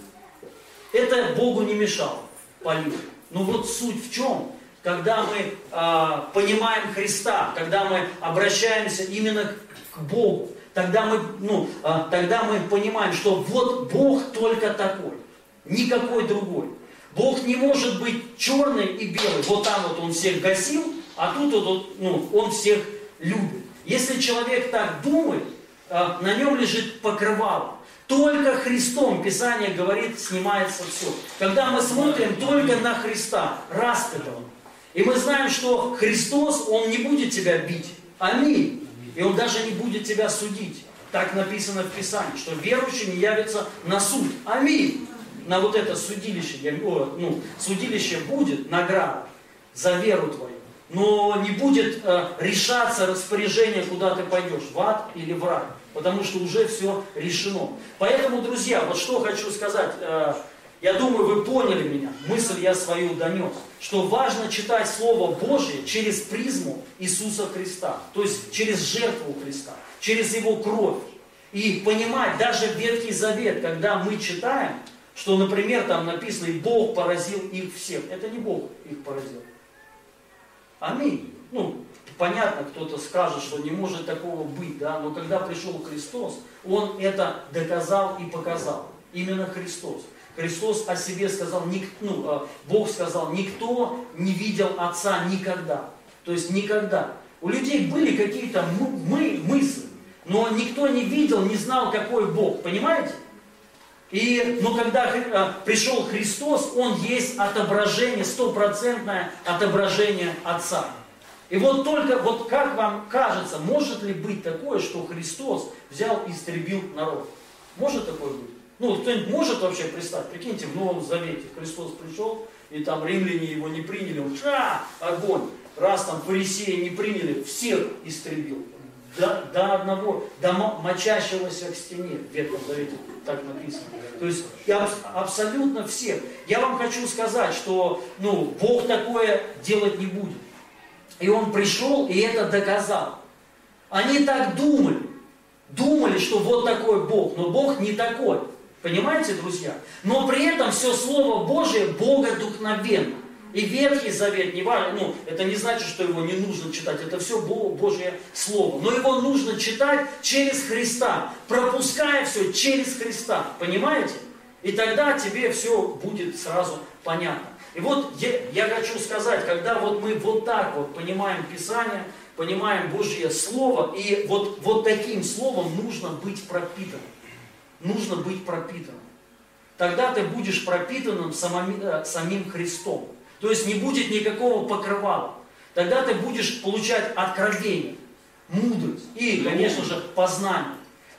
это Богу не мешало палить. Но вот суть в чем? Когда мы а, понимаем Христа, когда мы обращаемся именно к Богу, тогда мы, ну, а, тогда мы понимаем, что вот Бог только такой, никакой другой. Бог не может быть черный и белый. Вот там вот он всех гасил, а тут вот, ну, он всех любит. Если человек так думает, а, на нем лежит покрывало. Только Христом, Писание говорит, снимается все. Когда мы смотрим только на Христа, распятого, и мы знаем, что Христос, Он не будет тебя бить. Аминь. И Он даже не будет тебя судить. Так написано в Писании, что верующий не явится на суд. Аминь на вот это судилище, ну, судилище будет награда за веру твою, но не будет э, решаться распоряжение, куда ты пойдешь, в ад или в рай, потому что уже все решено. Поэтому, друзья, вот что хочу сказать, э, я думаю, вы поняли меня, мысль я свою донес, что важно читать Слово Божье через призму Иисуса Христа, то есть через жертву Христа, через Его кровь. И понимать даже Ветхий Завет, когда мы читаем, что, например, там написано, и Бог поразил их всех. Это не Бог их поразил. Аминь. Ну, понятно, кто-то скажет, что не может такого быть, да, но когда пришел Христос, Он это доказал и показал. Именно Христос. Христос о себе сказал, ну, а, Бог сказал, никто не видел Отца никогда. То есть никогда. У людей были какие-то мы, мысли, но никто не видел, не знал, какой Бог. Понимаете? И, но когда э, пришел Христос, Он есть отображение, стопроцентное отображение Отца. И вот только, вот как вам кажется, может ли быть такое, что Христос взял и истребил народ? Может такое быть? Ну, кто-нибудь может вообще представить? Прикиньте, в Новом Завете Христос пришел, и там римляне его не приняли, ша, огонь. Раз там фарисеи не приняли, всех истребил до, до одного, до мочащегося к стене, в Ветхом Завете так написано. То есть я абсолютно всех. Я вам хочу сказать, что ну, Бог такое делать не будет. И Он пришел и это доказал. Они так думали, думали, что вот такой Бог, но Бог не такой. Понимаете, друзья? Но при этом все Слово Божие Бога духновенно. И Ветхий Завет, не важно, ну, это не значит, что его не нужно читать, это все Божье Слово. Но его нужно читать через Христа, пропуская все через Христа. Понимаете? И тогда тебе все будет сразу понятно. И вот я, я хочу сказать, когда вот мы вот так вот понимаем Писание, понимаем Божье Слово, и вот, вот таким Словом нужно быть пропитанным. Нужно быть пропитанным. Тогда ты будешь пропитанным самим, э, самим Христом. То есть не будет никакого покрывала. тогда ты будешь получать откровение, мудрость и, конечно же, познание.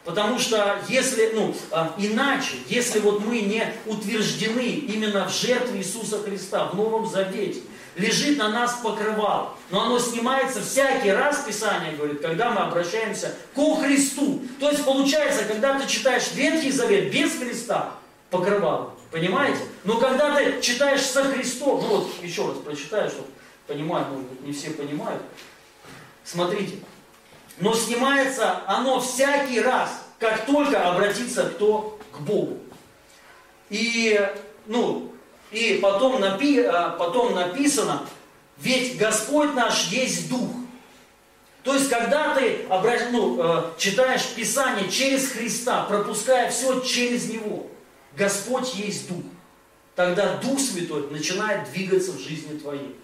Потому что если, ну, а, иначе, если вот мы не утверждены именно в жертве Иисуса Христа, в Новом Завете, лежит на нас покрывал, но оно снимается всякий раз, Писание говорит, когда мы обращаемся ко Христу. То есть получается, когда ты читаешь Ветхий Завет без Христа, покрывало, понимаете? Но когда ты читаешь со Христом, ну вот еще раз прочитаю, чтобы понимать, может быть, не все понимают. Смотрите, но снимается оно всякий раз, как только обратиться кто к Богу. И, ну, и потом, напи, а, потом написано, ведь Господь наш есть Дух. То есть, когда ты ну, э, читаешь Писание через Христа, пропуская все через Него, Господь есть Дух. Тогда Дух Святой начинает двигаться в жизни твоей.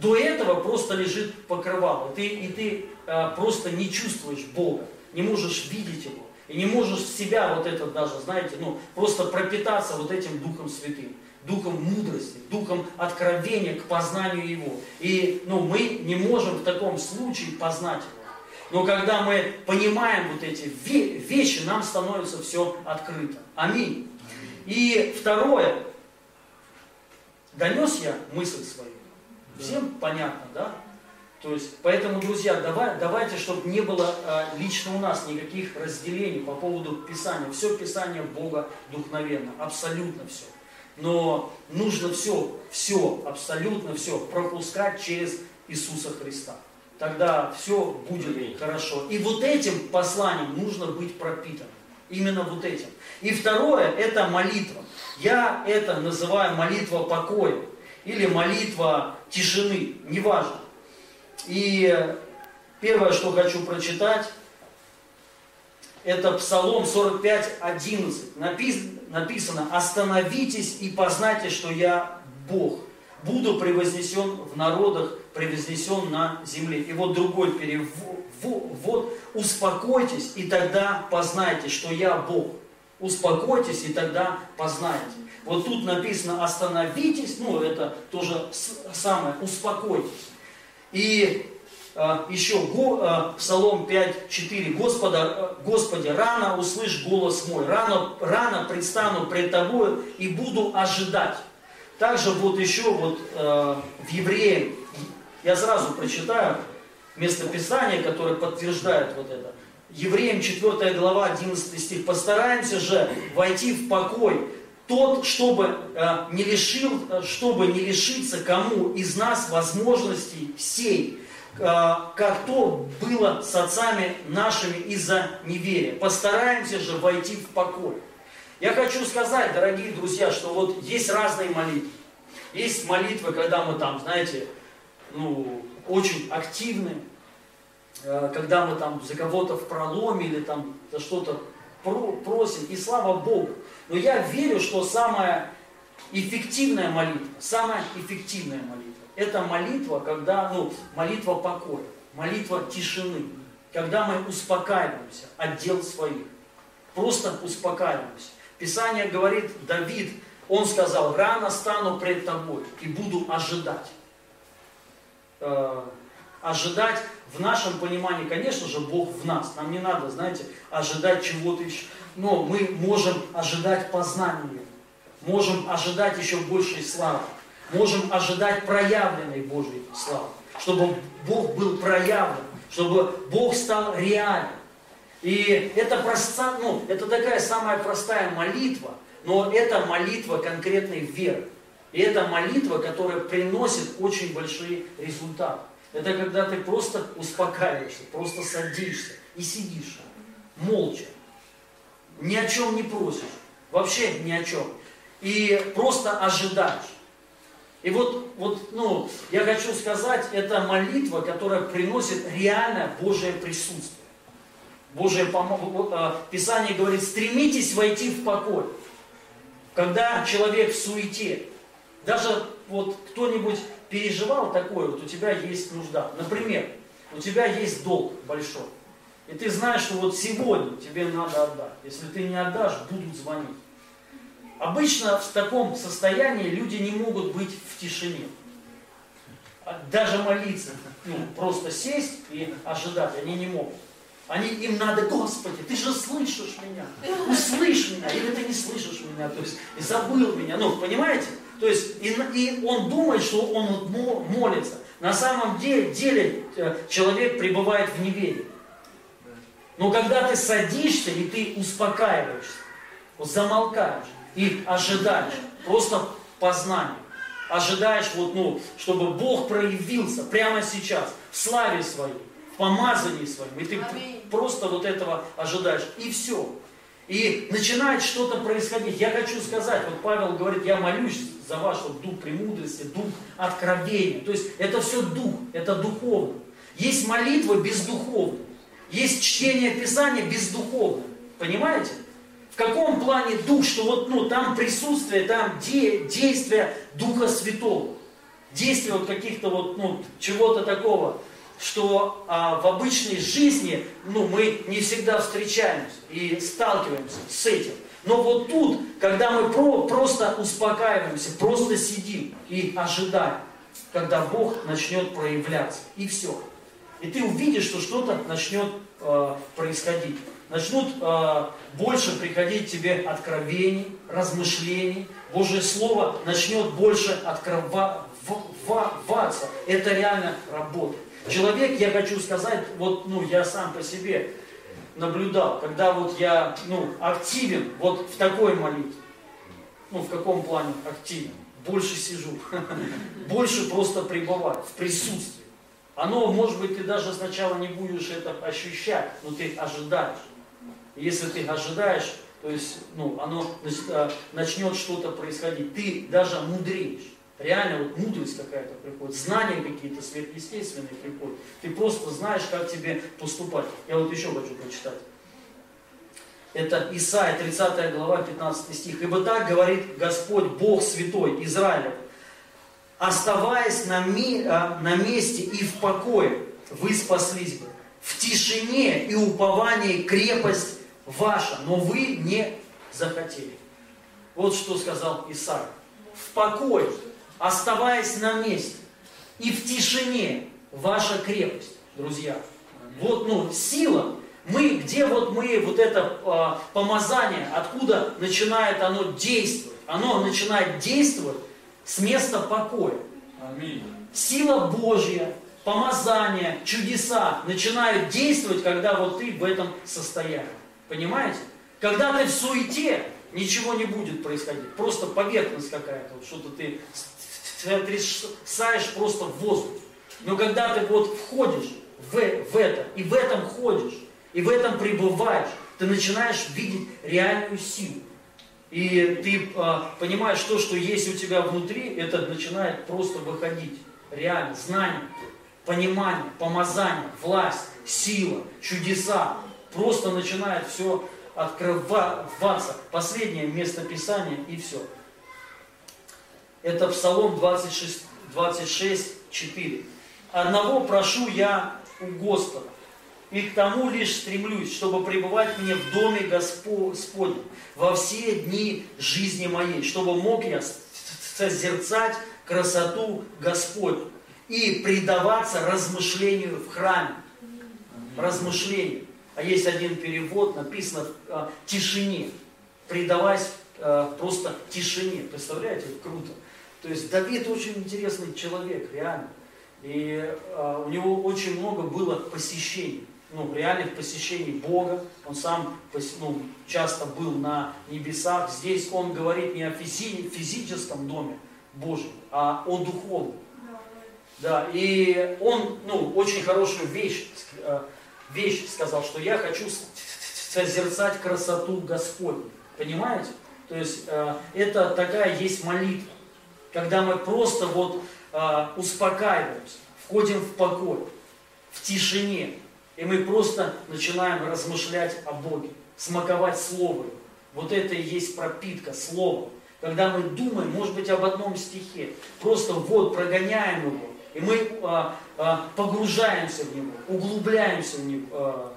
До этого просто лежит покрывало. Ты, и ты э, просто не чувствуешь Бога, не можешь видеть Его. И не можешь в себя вот это даже, знаете, ну, просто пропитаться вот этим Духом Святым. Духом мудрости, Духом откровения к познанию Его. И ну, мы не можем в таком случае познать Его. Но когда мы понимаем вот эти вещи, нам становится все открыто. Аминь. И второе, донес я мысль свою. Всем понятно, да? То есть, поэтому, друзья, давай, давайте, чтобы не было э, лично у нас никаких разделений по поводу Писания. Все Писание Бога духновенно, абсолютно все. Но нужно все, все, абсолютно все пропускать через Иисуса Христа. Тогда все будет хорошо. И вот этим посланием нужно быть пропитанным. Именно вот этим. И второе, это молитва. Я это называю молитва покоя или молитва тишины, неважно. И первое, что хочу прочитать, это Псалом 45, 11. Написано, остановитесь и познайте, что я Бог. Буду превознесен в народах, превознесен на земле. И вот другой перевод. Вот, успокойтесь, и тогда познайте, что я Бог. Успокойтесь, и тогда познайте. Вот тут написано остановитесь, ну это тоже самое, успокойтесь. И а, еще а, Псалом 5.4. Господа, а, Господи, рано услышь голос мой, рано, рано предстану пред Тобою и буду ожидать. Также вот еще вот в Евреям, я сразу прочитаю местописание, которое подтверждает вот это. Евреям 4 глава 11 стих. Постараемся же войти в покой, тот, чтобы не, лишил, чтобы не лишиться кому из нас возможностей всей, а, как то было с отцами нашими из-за неверия. Постараемся же войти в покой. Я хочу сказать, дорогие друзья, что вот есть разные молитвы. Есть молитвы, когда мы там, знаете, ну, очень активны, а, когда мы там за кого-то в проломе или там за что-то просим, и слава Богу. Но я верю, что самая эффективная молитва, самая эффективная молитва, это молитва, когда, ну, молитва покоя, молитва тишины, когда мы успокаиваемся от дел своих, просто успокаиваемся. Писание говорит, Давид, он сказал, рано стану пред тобой и буду ожидать. Э, ожидать в нашем понимании, конечно же, Бог в нас. Нам не надо, знаете, ожидать чего-то еще. Но мы можем ожидать познания, можем ожидать еще большей славы можем ожидать проявленной Божьей славы. Чтобы Бог был проявлен, чтобы Бог стал реальным. И это, проста, ну, это такая самая простая молитва, но это молитва конкретной веры. И это молитва, которая приносит очень большие результаты. Это когда ты просто успокаиваешься, просто садишься и сидишь молча. Ни о чем не просишь. Вообще ни о чем. И просто ожидаешь. И вот, вот, ну, я хочу сказать, это молитва, которая приносит реальное Божие присутствие. Божие а, Писание говорит, стремитесь войти в покой. Когда человек в суете, даже вот кто-нибудь переживал такое, вот у тебя есть нужда. Например, у тебя есть долг большой. И ты знаешь, что вот сегодня тебе надо отдать. Если ты не отдашь, будут звонить. Обычно в таком состоянии люди не могут быть в тишине. а, даже молиться, ну, просто сесть и ожидать, они не могут. Они, им надо, Господи, ты же слышишь меня, услышь меня, или ты не слышишь меня, то есть забыл меня, ну, понимаете? То есть и, и он думает, что он молится. На самом деле, деле э, человек пребывает в неверии. Но когда ты садишься и ты успокаиваешься, вот замолкаешь и ожидаешь, просто познание, ожидаешь, вот, ну, чтобы Бог проявился прямо сейчас в славе своей, в помазании своем, и ты Аминь. просто вот этого ожидаешь, и все. И начинает что-то происходить. Я хочу сказать, вот Павел говорит, я молюсь за вас, чтобы дух премудрости, дух откровения. То есть это все дух, это духовно. Есть молитва бездуховная. Есть чтение Писания бездуховное. Понимаете? В каком плане дух, что вот ну, там присутствие, там де, действие Духа Святого. Действие вот каких-то вот, ну, чего-то такого, что а, в обычной жизни, ну, мы не всегда встречаемся и сталкиваемся с этим. Но вот тут, когда мы про, просто успокаиваемся, просто сидим и ожидаем, когда Бог начнет проявляться, и все. И ты увидишь, что что-то начнет э, происходить. Начнут э, больше приходить тебе откровений, размышлений. Божье Слово начнет больше открываться. Это реально работает. Человек, я хочу сказать, вот ну, я сам по себе наблюдал, когда вот я ну, активен вот в такой молитве. Ну, в каком плане активен? Больше сижу, больше просто пребывать в присутствии. Оно, может быть, ты даже сначала не будешь это ощущать, но ты ожидаешь. Если ты ожидаешь, то есть, ну, оно э, начнет что-то происходить. Ты даже мудреешь. Реально вот мудрость какая-то приходит, знания какие-то сверхъестественные приходят. Ты просто знаешь, как тебе поступать. Я вот еще хочу прочитать. Это Исаия, 30 глава, 15 стих. «Ибо так говорит Господь, Бог Святой Израиля, оставаясь на, ми, а, на месте и в покое, вы спаслись бы. В тишине и уповании крепость ваша, но вы не захотели». Вот что сказал Исаия. В покое, оставаясь на месте и в тишине ваша крепость, друзья. Вот, ну, сила. Мы, где вот мы, вот это а, помазание, откуда начинает оно действовать? Оно начинает действовать с места покоя. Аминь. Сила Божья, помазание, чудеса начинают действовать, когда вот ты в этом состоянии. Понимаете? Когда ты в суете, ничего не будет происходить. Просто поверхность какая-то, вот что-то ты отрицаешь просто в воздух. Но когда ты вот входишь в, в это, и в этом ходишь, и в этом пребываешь, ты начинаешь видеть реальную силу. И ты а, понимаешь, то, что есть у тебя внутри, это начинает просто выходить. Реально, знание, понимание, помазание, власть, сила, чудеса. Просто начинает все открываться. Последнее место Писания и все. Это Псалом 26, 26 4. «Одного прошу я у Господа, и к тому лишь стремлюсь, чтобы пребывать мне в доме Господнем во все дни жизни моей, чтобы мог я созерцать красоту Господню и предаваться размышлению в храме. Размышлению. А есть один перевод, написано в а, тишине. Предаваясь а, просто тишине. Представляете, круто. То есть Давид очень интересный человек, реально. И а, у него очень много было посещений, ну, реальных посещений Бога. Он сам ну, часто был на небесах. Здесь он говорит не о физи физическом доме Божьем, а о духовном. Да, и он, ну, очень хорошую вещь, а, вещь сказал, что я хочу созерцать красоту Господню. Понимаете? То есть а, это такая есть молитва когда мы просто вот э, успокаиваемся, входим в покой, в тишине, и мы просто начинаем размышлять о Боге, смаковать Слово. Вот это и есть пропитка Слова. Когда мы думаем, может быть, об одном стихе, просто вот прогоняем его, и мы а, а, погружаемся в него, углубляемся в него, а,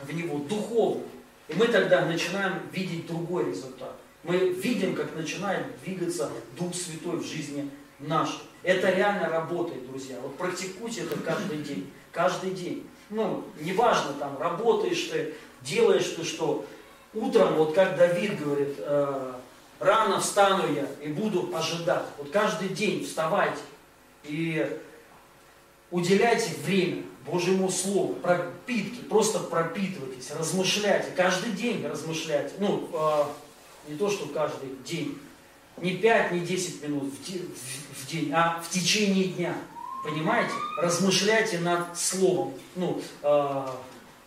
в него духовно. И мы тогда начинаем видеть другой результат. Мы видим, как начинает двигаться Дух Святой в жизни нашей. Это реально работает, друзья. Вот практикуйте это каждый день. Каждый день. Ну, неважно, там, работаешь ты, делаешь ты что. Утром, вот как Давид говорит, э, рано встану я и буду ожидать. Вот каждый день вставайте и уделяйте время Божьему Слову, пропитки, просто пропитывайтесь, размышляйте, каждый день размышляйте. Ну, э, не то, что каждый день, не 5, не 10 минут в, день, а в течение дня. Понимаете? Размышляйте над Словом, ну, э,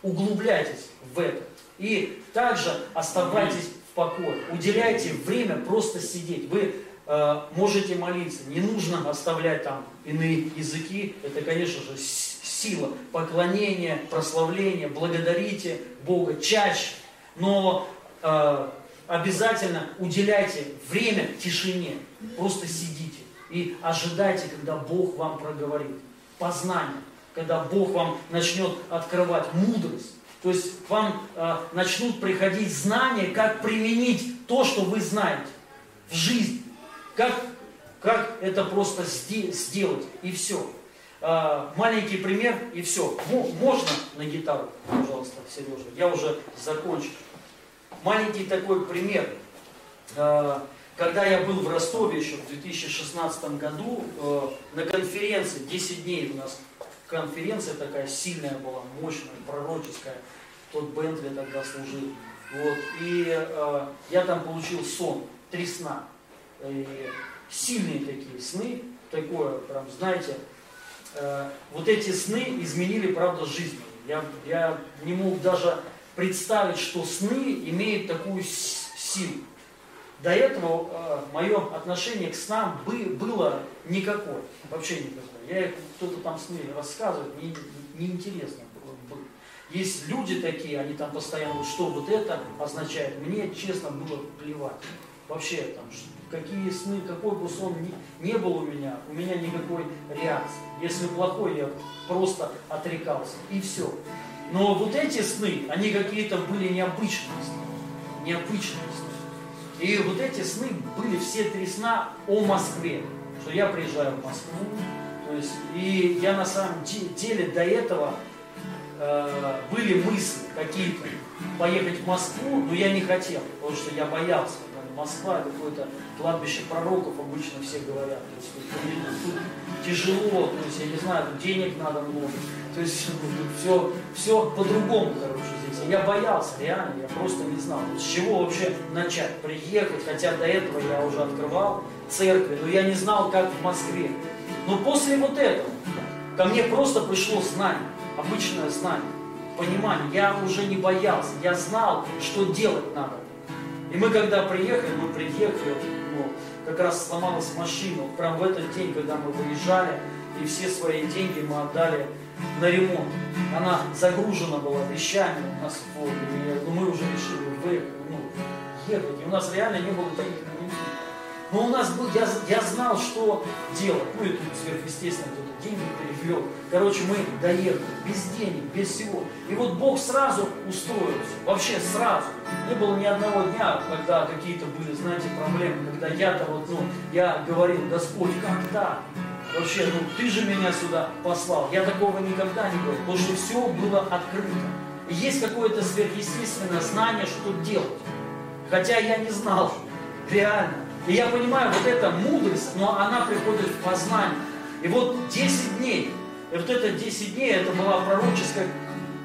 углубляйтесь в это. И также оставайтесь в покое. Уделяйте время просто сидеть. Вы э, можете молиться. Не нужно оставлять там иные языки. Это, конечно же, сила поклонения, прославления. Благодарите Бога чаще. Но э, обязательно уделяйте время тишине. Просто сидите и ожидайте, когда Бог вам проговорит. Познание, когда Бог вам начнет открывать мудрость. То есть вам э, начнут приходить знания, как применить то, что вы знаете в жизни. Как, как это просто сделать, и все. Э, маленький пример, и все. Можно на гитару, пожалуйста, Сережа? Я уже закончил. Маленький такой пример. Э, когда я был в Ростове еще в 2016 году, э, на конференции, 10 дней у нас конференция такая сильная была, мощная, пророческая. Тот Бентли тогда служил. Вот. И э, я там получил сон, три сна. И сильные такие сны, такое, прям, знаете, вот эти сны изменили, правда, жизнь. Я, я не мог даже представить, что сны имеют такую силу. До этого э, мое отношение к снам бы, было никакое, вообще никакое. Я кто-то там сны рассказывает, не, неинтересно было. Есть люди такие, они там постоянно, что вот это означает. Мне, честно, было плевать. Вообще, там, какие сны, какой бы сон ни, не был у меня, у меня никакой реакции. Если плохой, я просто отрекался. И все. Но вот эти сны, они какие-то были необычные сны. Необычные сны. И вот эти сны были все три сна о Москве. Что я приезжаю в Москву. То есть, и я на самом деле до этого э, были мысли какие-то поехать в Москву, но я не хотел, потому что я боялся. Москва какое-то кладбище пророков, обычно все говорят. То есть, тут, тут тяжело, то есть, я не знаю, денег надо много. То есть все, все по-другому, короче, здесь. Я боялся, реально, я просто не знал, с чего вообще начать, приехать, хотя до этого я уже открывал церкви, но я не знал, как в Москве. Но после вот этого ко мне просто пришло знание, обычное знание, понимание. Я уже не боялся, я знал, что делать надо. И мы когда приехали, мы приехали, ну, как раз сломалась машина. Прям в этот день, когда мы выезжали, и все свои деньги мы отдали на ремонт. Она загружена была вещами у нас в и, ну, мы уже решили выехать, ну, ехать. И у нас реально не было таких но у нас был, я, я знал, что делать. Ну и тут сверхъестественно кто-то деньги перевел. Короче, мы доехали, без денег, без всего. И вот Бог сразу устроился, вообще сразу. Не было ни одного дня, когда какие-то были, знаете, проблемы, когда я-то вот, ну, я говорил, Господь, как так? Вообще, ну ты же меня сюда послал. Я такого никогда не говорил, потому что все было открыто. И есть какое-то сверхъестественное знание, что делать. Хотя я не знал, реально. И я понимаю, вот эта мудрость, но она приходит в познание. И вот 10 дней, и вот это 10 дней, это была пророческая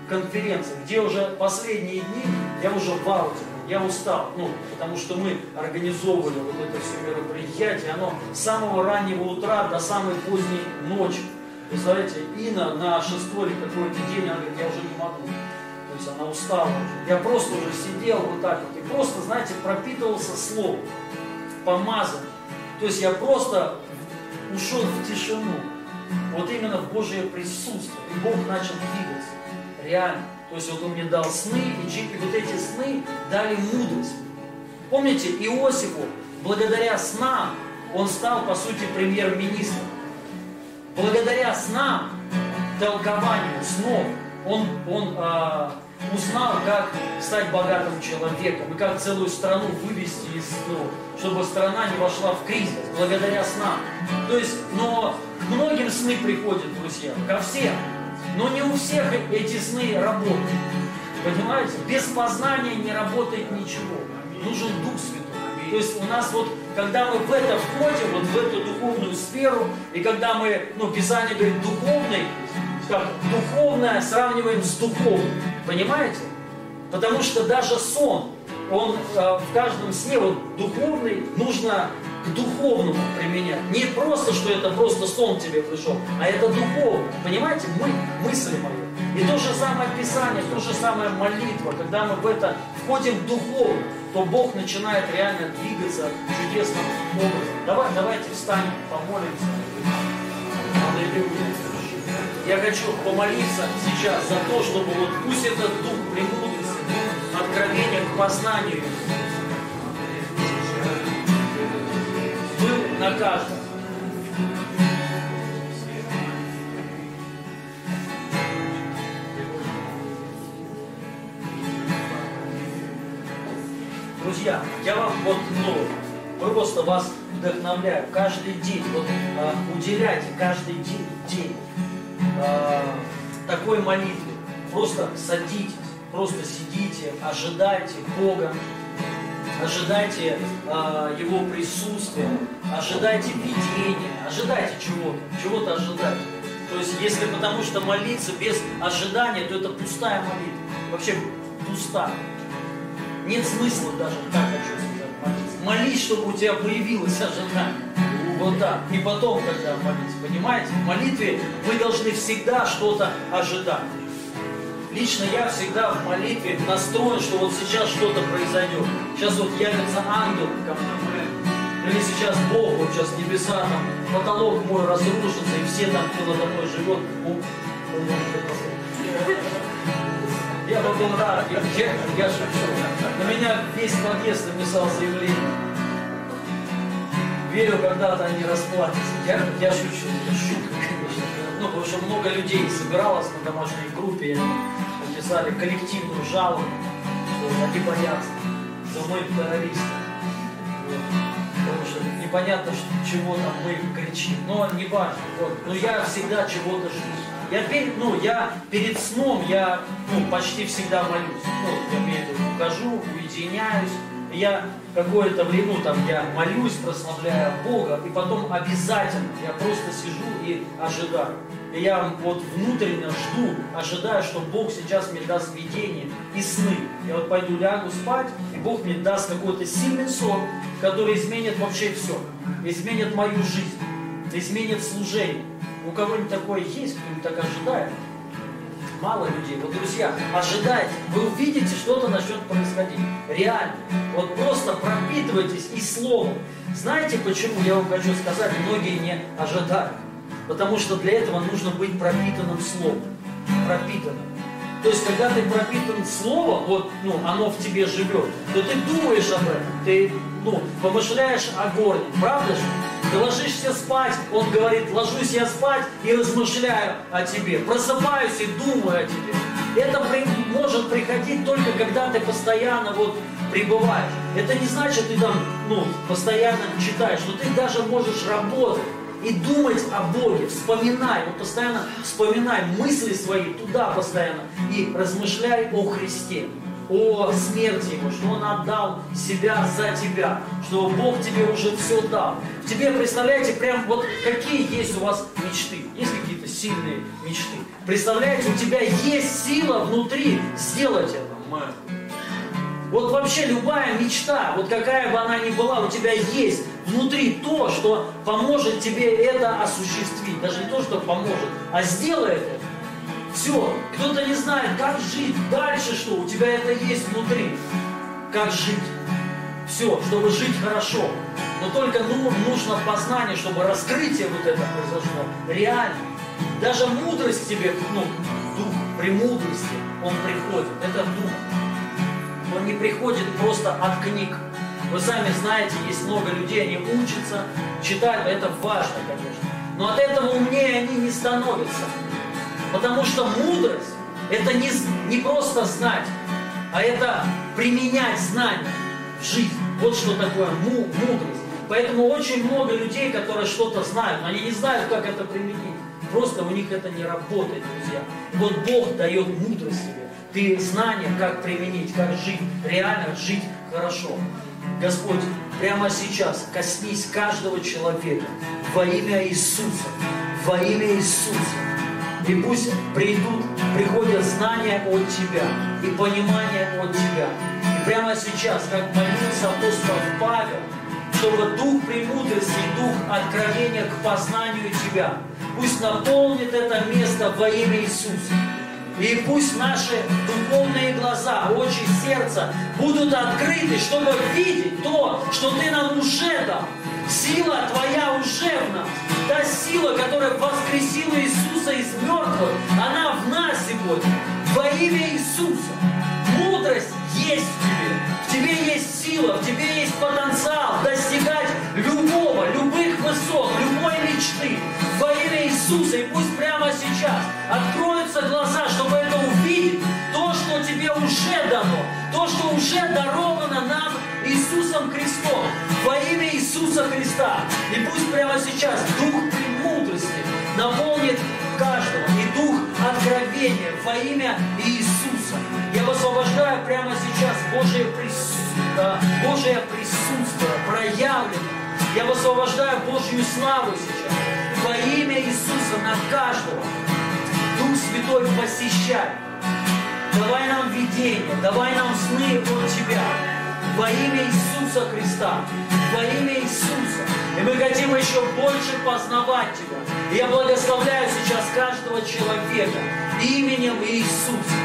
конференция, где уже последние дни я уже в ауте, я устал, ну, потому что мы организовывали вот это все мероприятие, оно с самого раннего утра до самой поздней ночи. Представляете, Инна на шестой какой-то день, она говорит, я уже не могу. То есть она устала. Я просто уже сидел вот так вот и просто, знаете, пропитывался словом помазан. То есть я просто ушел в тишину. Вот именно в Божье присутствие. И Бог начал двигаться. Реально. То есть вот Он мне дал сны, и вот эти сны дали мудрость. Помните, Иосифу, благодаря снам, он стал, по сути, премьер-министром. Благодаря снам, толкованию снов, он, он а, узнал, как стать богатым человеком и как целую страну вывести из, ну, чтобы страна не вошла в кризис благодаря снам. То есть, но к многим сны приходят, друзья, ко всем. Но не у всех эти сны работают. Понимаете? Без познания не работает ничего. Нужен Дух Святой. То есть у нас вот, когда мы в это входим, вот в эту духовную сферу, и когда мы, ну, Писание говорит, духовный, как духовное сравниваем с духовным. Понимаете? Потому что даже сон, он э, в каждом сне, вот духовный, нужно к духовному применять. Не просто, что это просто сон тебе пришел, а это духовно. Понимаете? Мы, мысли мои. И то же самое Писание, то же самое молитва. Когда мы в это входим духовно, то Бог начинает реально двигаться чудесным образом. Давай, давайте встанем, помолимся. Я хочу помолиться сейчас за то, чтобы вот пусть этот дух премудрости, откровения к познанию на каждом. Друзья, я вам вот, ну, просто вас вдохновляю каждый день, вот а, уделяйте каждый день, день а, такой молитве. Просто садитесь, просто сидите, ожидайте Бога, ожидайте э, Его присутствия, ожидайте видения, ожидайте чего-то, чего-то ожидайте. То есть, если потому что молиться без ожидания, то это пустая молитва. Вообще пустая. Нет смысла даже, так хочу сказать, молиться. Молись, чтобы у тебя появилось ожидание. Вот так. И потом тогда молиться. Понимаете? В молитве мы должны всегда что-то ожидать. Лично я всегда в молитве настроен, что вот сейчас что-то произойдет. Сейчас вот явится ангел ко мне. Или сейчас Бог, вот сейчас небеса, там, потолок мой разрушится, и все там, кто надо мной живет, я бы был рад, я, я, я шучу. На меня весь подъезд написал заявление верю, когда-то они расплатятся. Я, я шучу, шутка, конечно. Ну, потому что много людей собиралось на домашней группе, написали коллективную жалобу, боятся, что мы террористы. Вот. Потому что непонятно, что, чего там мы кричим. Но не важно. Вот. Но я всегда чего-то жду. Я, перед, ну, я перед сном я ну, почти всегда молюсь. Ну, я имею в ухожу, уединяюсь я какое-то время, ну там я молюсь, прославляю Бога, и потом обязательно я просто сижу и ожидаю. И я вот внутренне жду, ожидаю, что Бог сейчас мне даст видение и сны. Я вот пойду лягу спать, и Бог мне даст какой-то сильный сон, который изменит вообще все. Изменит мою жизнь, изменит служение. У кого-нибудь такое есть, кто-нибудь так ожидает? мало людей. Вот, друзья, ожидайте, вы увидите, что-то начнет происходить. Реально. Вот просто пропитывайтесь и словом. Знаете, почему я вам хочу сказать, многие не ожидают? Потому что для этого нужно быть пропитанным словом. Пропитанным. То есть, когда ты пропитан словом, вот, ну, оно в тебе живет, то ты думаешь об этом, ты, ну, помышляешь о городе, правда же? Ты ложишься спать, он говорит, ложусь я спать и размышляю о тебе, просыпаюсь и думаю о тебе. Это при, может приходить только когда ты постоянно вот пребываешь. Это не значит, ты там, ну, постоянно читаешь, но ты даже можешь работать и думать о Боге, вспоминай, вот постоянно вспоминай мысли свои туда постоянно и размышляй о Христе, о смерти Его, что Он отдал себя за тебя, что Бог тебе уже все дал. Тебе, представляете, прям вот какие есть у вас мечты, есть какие-то сильные мечты. Представляете, у тебя есть сила внутри сделать это. Вот вообще любая мечта, вот какая бы она ни была, у тебя есть внутри то, что поможет тебе это осуществить. Даже не то, что поможет, а сделает это. Все, кто-то не знает, как жить, дальше что, у тебя это есть внутри. Как жить. Все, чтобы жить хорошо. Но только ну, нужно познание, чтобы раскрытие вот это произошло. Реально. Даже мудрость тебе, ну, дух премудрости, он приходит. Это дух. Он не приходит просто от книг. Вы сами знаете, есть много людей, они учатся, читают, это важно, конечно. Но от этого умнее они не становятся. Потому что мудрость – Это не, не просто знать, а это применять знания в жизнь. Вот что такое му, мудрость. Поэтому очень много людей, которые что-то знают, но они не знают, как это применить. Просто у них это не работает, друзья. Вот Бог дает мудрость себе. Ты знание, как применить, как жить, реально жить хорошо. Господь, прямо сейчас коснись каждого человека во имя Иисуса, во имя Иисуса. И пусть придут, приходят знания от Тебя и понимание от Тебя. И прямо сейчас, как молился апостол Павел, чтобы дух премудрости дух откровения к познанию Тебя, пусть наполнит это место во имя Иисуса. И пусть наши духовные глаза, очи сердца будут открыты, чтобы видеть то, что Ты нам уже дал. Сила Твоя уже в нас. Та сила, которая воскресила Иисуса из мертвых, она в нас сегодня. Во имя Иисуса. Мудрость есть в тебе. В тебе есть сила, в тебе есть потенциал достигать любого, любых высот, любой мечты. Во имя Иисуса. И пусть сейчас откроются глаза, чтобы это увидеть. То, что тебе уже дано. То, что уже даровано нам Иисусом Христом. Во имя Иисуса Христа. И пусть прямо сейчас дух премудрости наполнит каждого. И дух откровения во имя Иисуса. Я высвобождаю прямо сейчас Божие присутствие, Божие присутствие проявлено. Я высвобождаю Божью славу сейчас. Во имя Иисуса на каждого. Дух Святой посещай. Давай нам видение, давай нам сны от Тебя. Во имя Иисуса Христа. Во имя Иисуса. И мы хотим еще больше познавать Тебя. И я благословляю сейчас каждого человека именем Иисуса.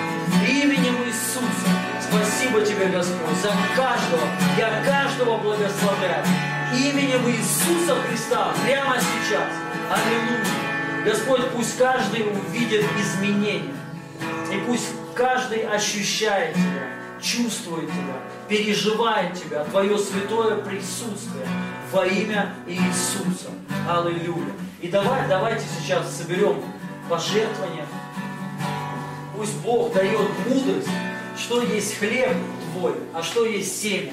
Именем Иисуса. Спасибо Тебе, Господь, за каждого. Я каждого благословляю. Именем Иисуса Христа прямо сейчас. Аллилуйя. Господь, пусть каждый увидит изменения. И пусть каждый ощущает Тебя, чувствует Тебя, переживает Тебя, Твое святое присутствие во имя Иисуса. Аллилуйя. И давай, давайте сейчас соберем пожертвования. Пусть Бог дает мудрость, что есть хлеб Твой, а что есть семя.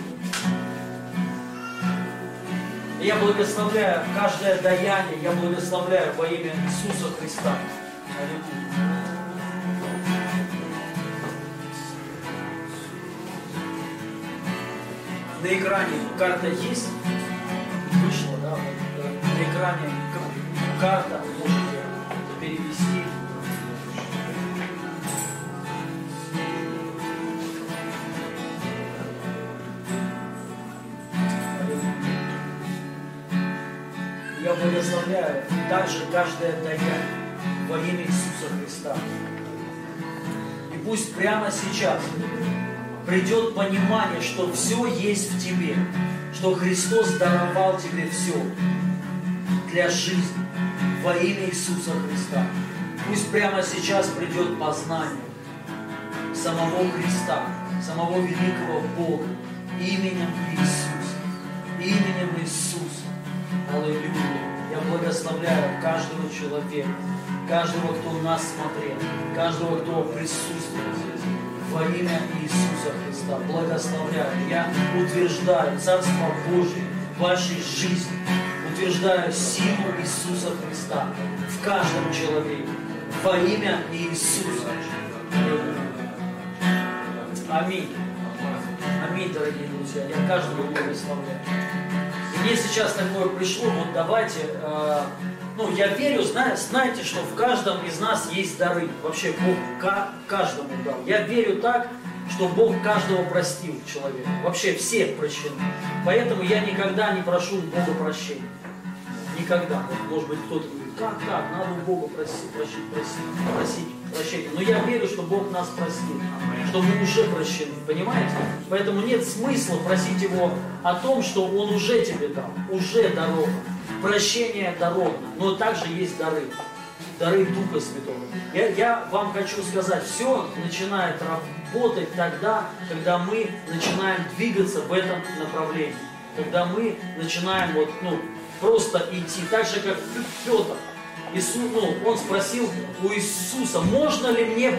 Я благословляю каждое даяние, я благословляю во имя Иисуса Христа. На экране карта есть, вышла, да, на экране карта, можете благословляю также каждое даяние во имя Иисуса Христа. И пусть прямо сейчас придет понимание, что все есть в тебе, что Христос даровал тебе все для жизни во имя Иисуса Христа. Пусть прямо сейчас придет познание самого Христа, самого великого Бога, именем Иисуса, именем Иисуса. Аллилуйя. Я благословляю каждого человека, каждого, кто у нас смотрел, каждого, кто присутствует здесь во имя Иисуса Христа. Благословляю, я утверждаю Царство Божие в вашей жизни. Утверждаю силу Иисуса Христа в каждом человеке. Во имя Иисуса. Аминь. Аминь, дорогие друзья. Я каждого благословляю. Мне сейчас такое пришло, вот давайте э, ну, я верю, знаю, знаете, что в каждом из нас есть дары. Вообще Бог каждому дал. Я верю так, что Бог каждого простил человека. Вообще всех прощены. Поэтому я никогда не прошу Бога прощения. Никогда. Вот, может быть, кто-то говорит, как так, надо у Бога просить, просить, просить, просить прощения. Но я верю, что Бог нас простил, что мы уже прощены, понимаете? Поэтому нет смысла просить Его о том, что Он уже тебе дал, уже дарован прощение даровано, но также есть дары, дары Духа Святого. Я, я вам хочу сказать, все начинает работать тогда, когда мы начинаем двигаться в этом направлении, когда мы начинаем вот, ну, просто идти, так же, как Петр. Иисус, ну, он спросил у Иисуса, можно ли мне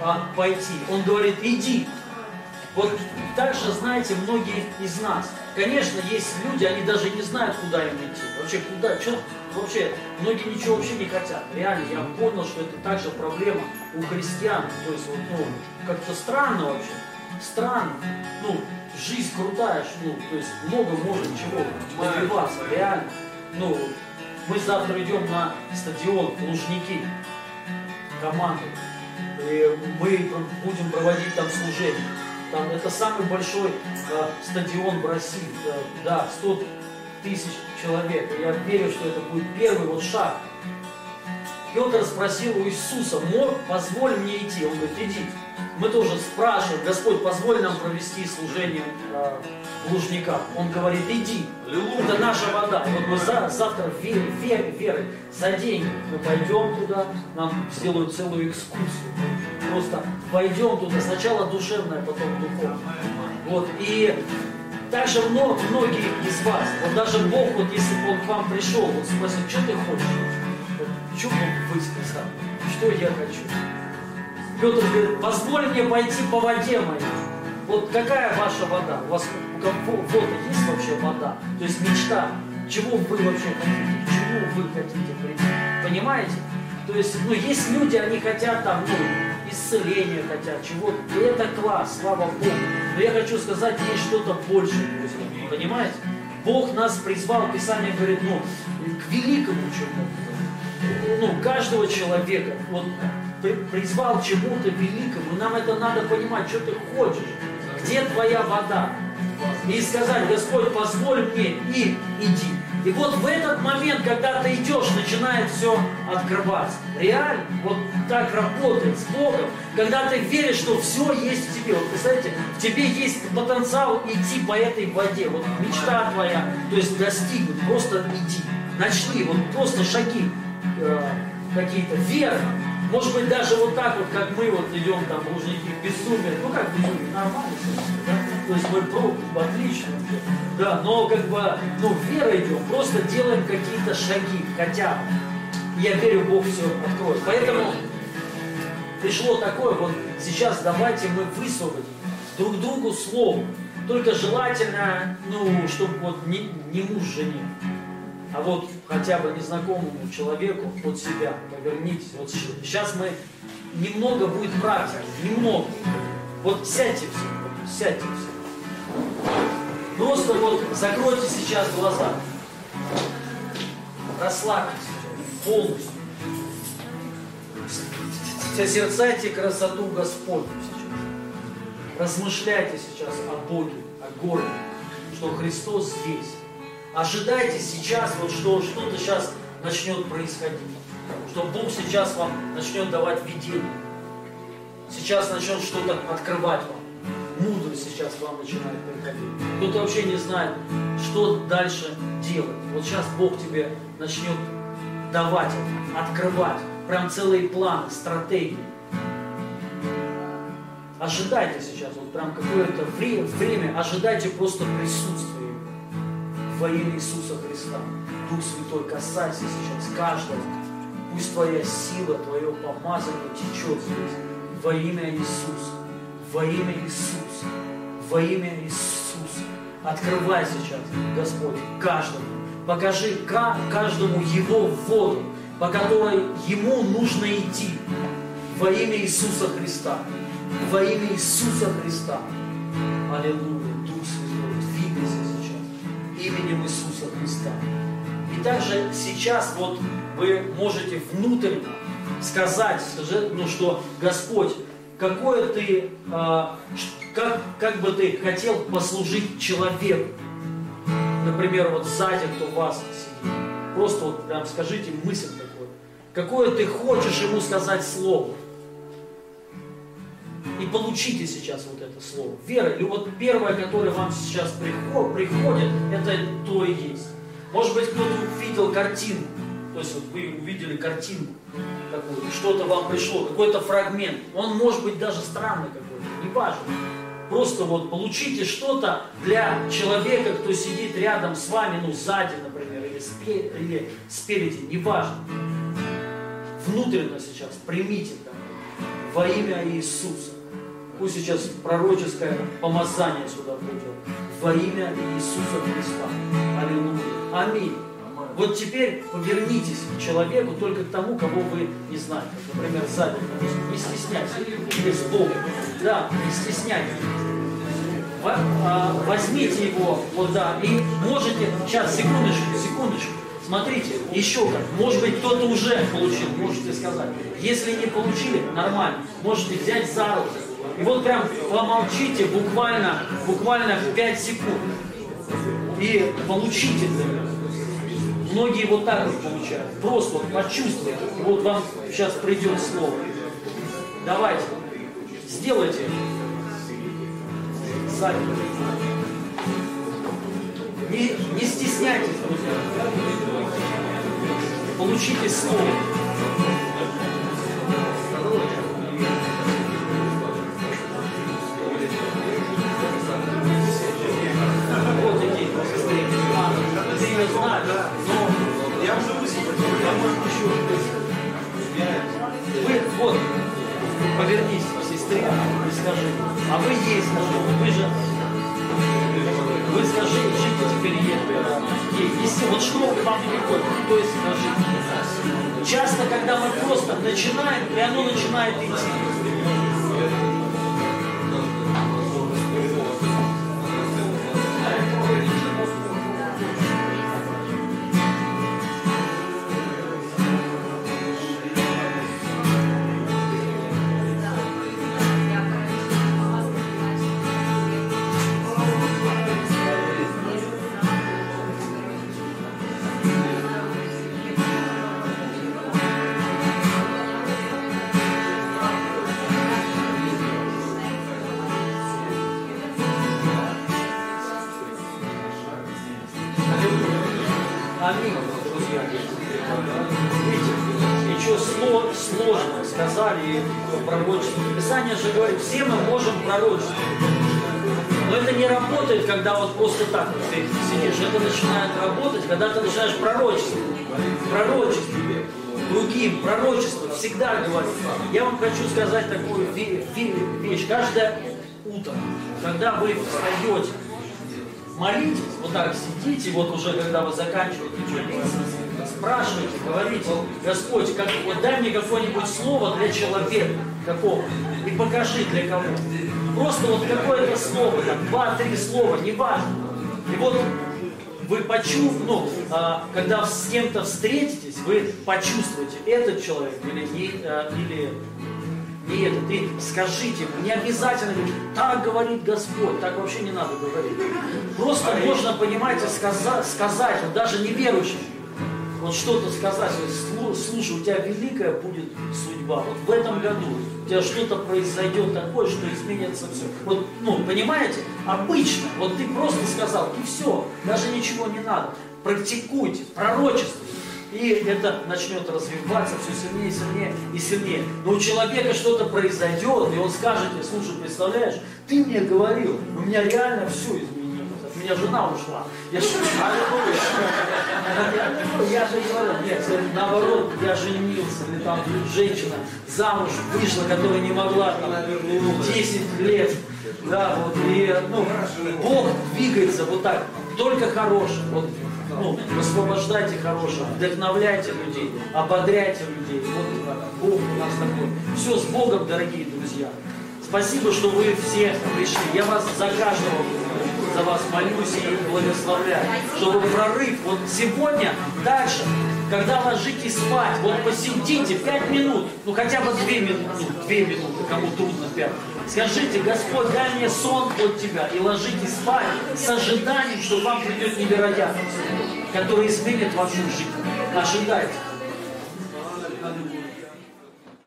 а, пойти. Он говорит, иди. Вот так же, знаете, многие из нас. Конечно, есть люди, они даже не знают, куда им идти. Вообще, куда, что, вообще, многие ничего вообще не хотят. Реально, я понял, что это также проблема у христиан. То есть, вот, ну, как-то странно вообще. Странно. Ну, жизнь крутая, ну, то есть много можно чего добиваться, реально. Ну, мы завтра идем на стадион Лужники, команду. И мы будем проводить там служение. Там это самый большой э, стадион в России. Э, да, 100 тысяч человек. И я верю, что это будет первый вот шаг. Петр спросил у Иисуса, мог, позволь мне идти. Он говорит, иди. Мы тоже спрашиваем, Господь, позволь нам провести служение э, в Лужниках. Он говорит, иди, это наша вода. Вот мы за, завтра верой, верой, верой, за деньги мы пойдем туда, нам сделают целую экскурсию. Просто пойдем туда, сначала душевное, потом духовное. Вот, и также много, многие из вас, вот даже Бог, вот если бы Он к вам пришел, вот спросил, что ты хочешь? Вот, что бы вы сказали? Что я хочу? Петр говорит, позволь мне пойти по воде моей. Вот какая ваша вода? У вас у кого-то есть вообще вода? То есть мечта. Чего вы вообще хотите? Чему вы хотите прийти? Понимаете? То есть, ну, есть люди, они хотят там, ну, исцеления хотят, чего-то. И это класс, слава Богу. Но я хочу сказать, есть что-то большее, друзья. Понимаете? Бог нас призвал, Писание говорит, ну, к великому чему-то. Ну, каждого человека. Вот призвал чему-то великому. И нам это надо понимать, что ты хочешь. Где твоя вода? И сказать, Господь, позволь мне и иди. И вот в этот момент, когда ты идешь, начинает все открываться. Реально, вот так работает с Богом, когда ты веришь, что все есть в тебе. Вот представляете, в тебе есть потенциал идти по этой воде. Вот мечта твоя, то есть достигнуть, просто иди. Начни, вот просто шаги э, какие-то, вера. Может быть, даже вот так вот, как мы вот идем там Лужники в безумие, ну как безумие, нормально, да? То есть мы пробуем, отлично, да, но как бы, ну, вера идем, просто делаем какие-то шаги, хотя. Я верю, Бог все откроет. Поэтому пришло такое, вот сейчас давайте мы высвободим друг другу слово. Только желательно, ну, чтобы вот не, не муж жене, а вот хотя бы незнакомому человеку от себя повернитесь. Вот сейчас мы немного будет практики, немного. Вот сядьте все, сядьте все. Просто вот закройте сейчас глаза. Расслабьтесь полностью. Созерцайте красоту Господню сейчас. Размышляйте сейчас о Боге, о городе, что Христос здесь Ожидайте сейчас, вот что что-то сейчас начнет происходить. Что Бог сейчас вам начнет давать видение. Сейчас начнет что-то открывать вам. Мудрость сейчас вам начинает приходить. Кто-то вообще не знает, что дальше делать. Вот сейчас Бог тебе начнет давать открывать. Прям целые планы, стратегии. Ожидайте сейчас, вот прям какое-то время, время ожидайте просто присутствия во имя Иисуса Христа. Дух Святой, касайся сейчас каждого. Пусть Твоя сила, Твое помазание течет здесь. Во имя Иисуса. Во имя Иисуса. Во имя Иисуса. Открывай сейчас, Господь, каждому. Покажи каждому Его воду, по которой Ему нужно идти. Во имя Иисуса Христа. Во имя Иисуса Христа. Аллилуйя. Дух Святой, двигайся именем Иисуса Христа. И также сейчас вот вы можете внутренне сказать, ну, что Господь, какое ты, э, как, как бы ты хотел послужить человеку. Например, вот сзади, кто вас сидит. Просто вот прям скажите мысль такую. Какое ты хочешь ему сказать слово. И получите сейчас вот это слово. Вера, или вот первое, которое вам сейчас приходит, это то и есть. Может быть, кто-то увидел картину. То есть вот вы увидели картинку какую-то, что-то вам пришло, какой-то фрагмент. Он может быть даже странный какой-то, не важно. Просто вот получите что-то для человека, кто сидит рядом с вами, ну сзади, например, или, спе или спереди, неважно. Внутренно сейчас примите там во имя Иисуса. Пусть сейчас пророческое помазание сюда придет. Во имя Иисуса Христа. Аллилуйя. Аминь. Вот теперь повернитесь к человеку только к тому, кого вы не знаете. Например, сзади. Не стесняйтесь. Или с Богом. Да, не стесняйтесь. А, возьмите его, вот да, и можете, сейчас, секундочку, секундочку, смотрите, еще как, может быть, кто-то уже получил, можете сказать. Если не получили, нормально, можете взять за руку. И вот прям помолчите буквально, буквально 5 секунд. И получите это. Многие вот так вот получают. Просто вот почувствуйте. Вот вам сейчас придет слово. Давайте, сделайте сами. Не, не стесняйтесь, друзья. Получите слово. Вы, вот, повернись к сестре и скажи, а вы ей скажи, вы же, вы скажи, жить теперь ей. Если вот что вам приходит, то есть скажи. Часто, когда мы просто начинаем, и оно начинает идти. Аминь, друзья. Видите, ничего сложного сказали пророчество. Писание же говорит, все мы можем пророчествовать. Но это не работает, когда вот просто так вот ты сидишь. Это начинает работать, когда ты начинаешь пророчествовать. Пророчество. Другим пророчество всегда говорит. Я вам хочу сказать такую вещь. Каждое утро, когда вы встаете, молитесь, вот так сидите, вот уже когда вы заканчиваете молиться, спрашивайте, говорите, Господь, как, вот дай мне какое-нибудь слово для человека, какого, и покажи для кого. Просто вот какое-то слово, там, два-три слова, неважно. И вот вы почувствуете, ну, а, когда с кем-то встретитесь, вы почувствуете, этот человек или, не, а, или и это, ты скажите ему, не обязательно говорить, так говорит Господь, так вообще не надо говорить. Просто можно, понимаете, сказать, сказать вот даже неверующим, вот что-то сказать, слушай, у тебя великая будет судьба. Вот в этом году у тебя что-то произойдет такое, что изменится все. Вот, ну, понимаете, обычно, вот ты просто сказал, и все, даже ничего не надо. Практикуйте, пророчествуйте. И это начнет развиваться все сильнее, сильнее и сильнее. Но у человека что-то произойдет, и он скажет тебе, слушай, представляешь, ты мне говорил, у меня реально все изменилось. От меня жена ушла. Я, я же говорю, нет, наоборот, я женился, или там женщина замуж вышла, которая не могла там 10 лет. Да, вот, и ну, Бог двигается вот так, только хороший. Вот, ну, освобождайте хорошее, вдохновляйте людей, ободряйте людей. Вот Бог у нас такой. Все с Богом, дорогие друзья. Спасибо, что вы все пришли. Я вас за каждого за вас молюсь и благословляю, чтобы прорыв вот сегодня, дальше, когда ложитесь спать, вот посидите пять минут, ну хотя бы две минуты, ну, две минуты, кому трудно пять. Скажите, Господь, дай мне сон от Тебя и ложитесь спать с ожиданием, что вам придет невероятность, которая изменит вашу жизнь. Ожидайте.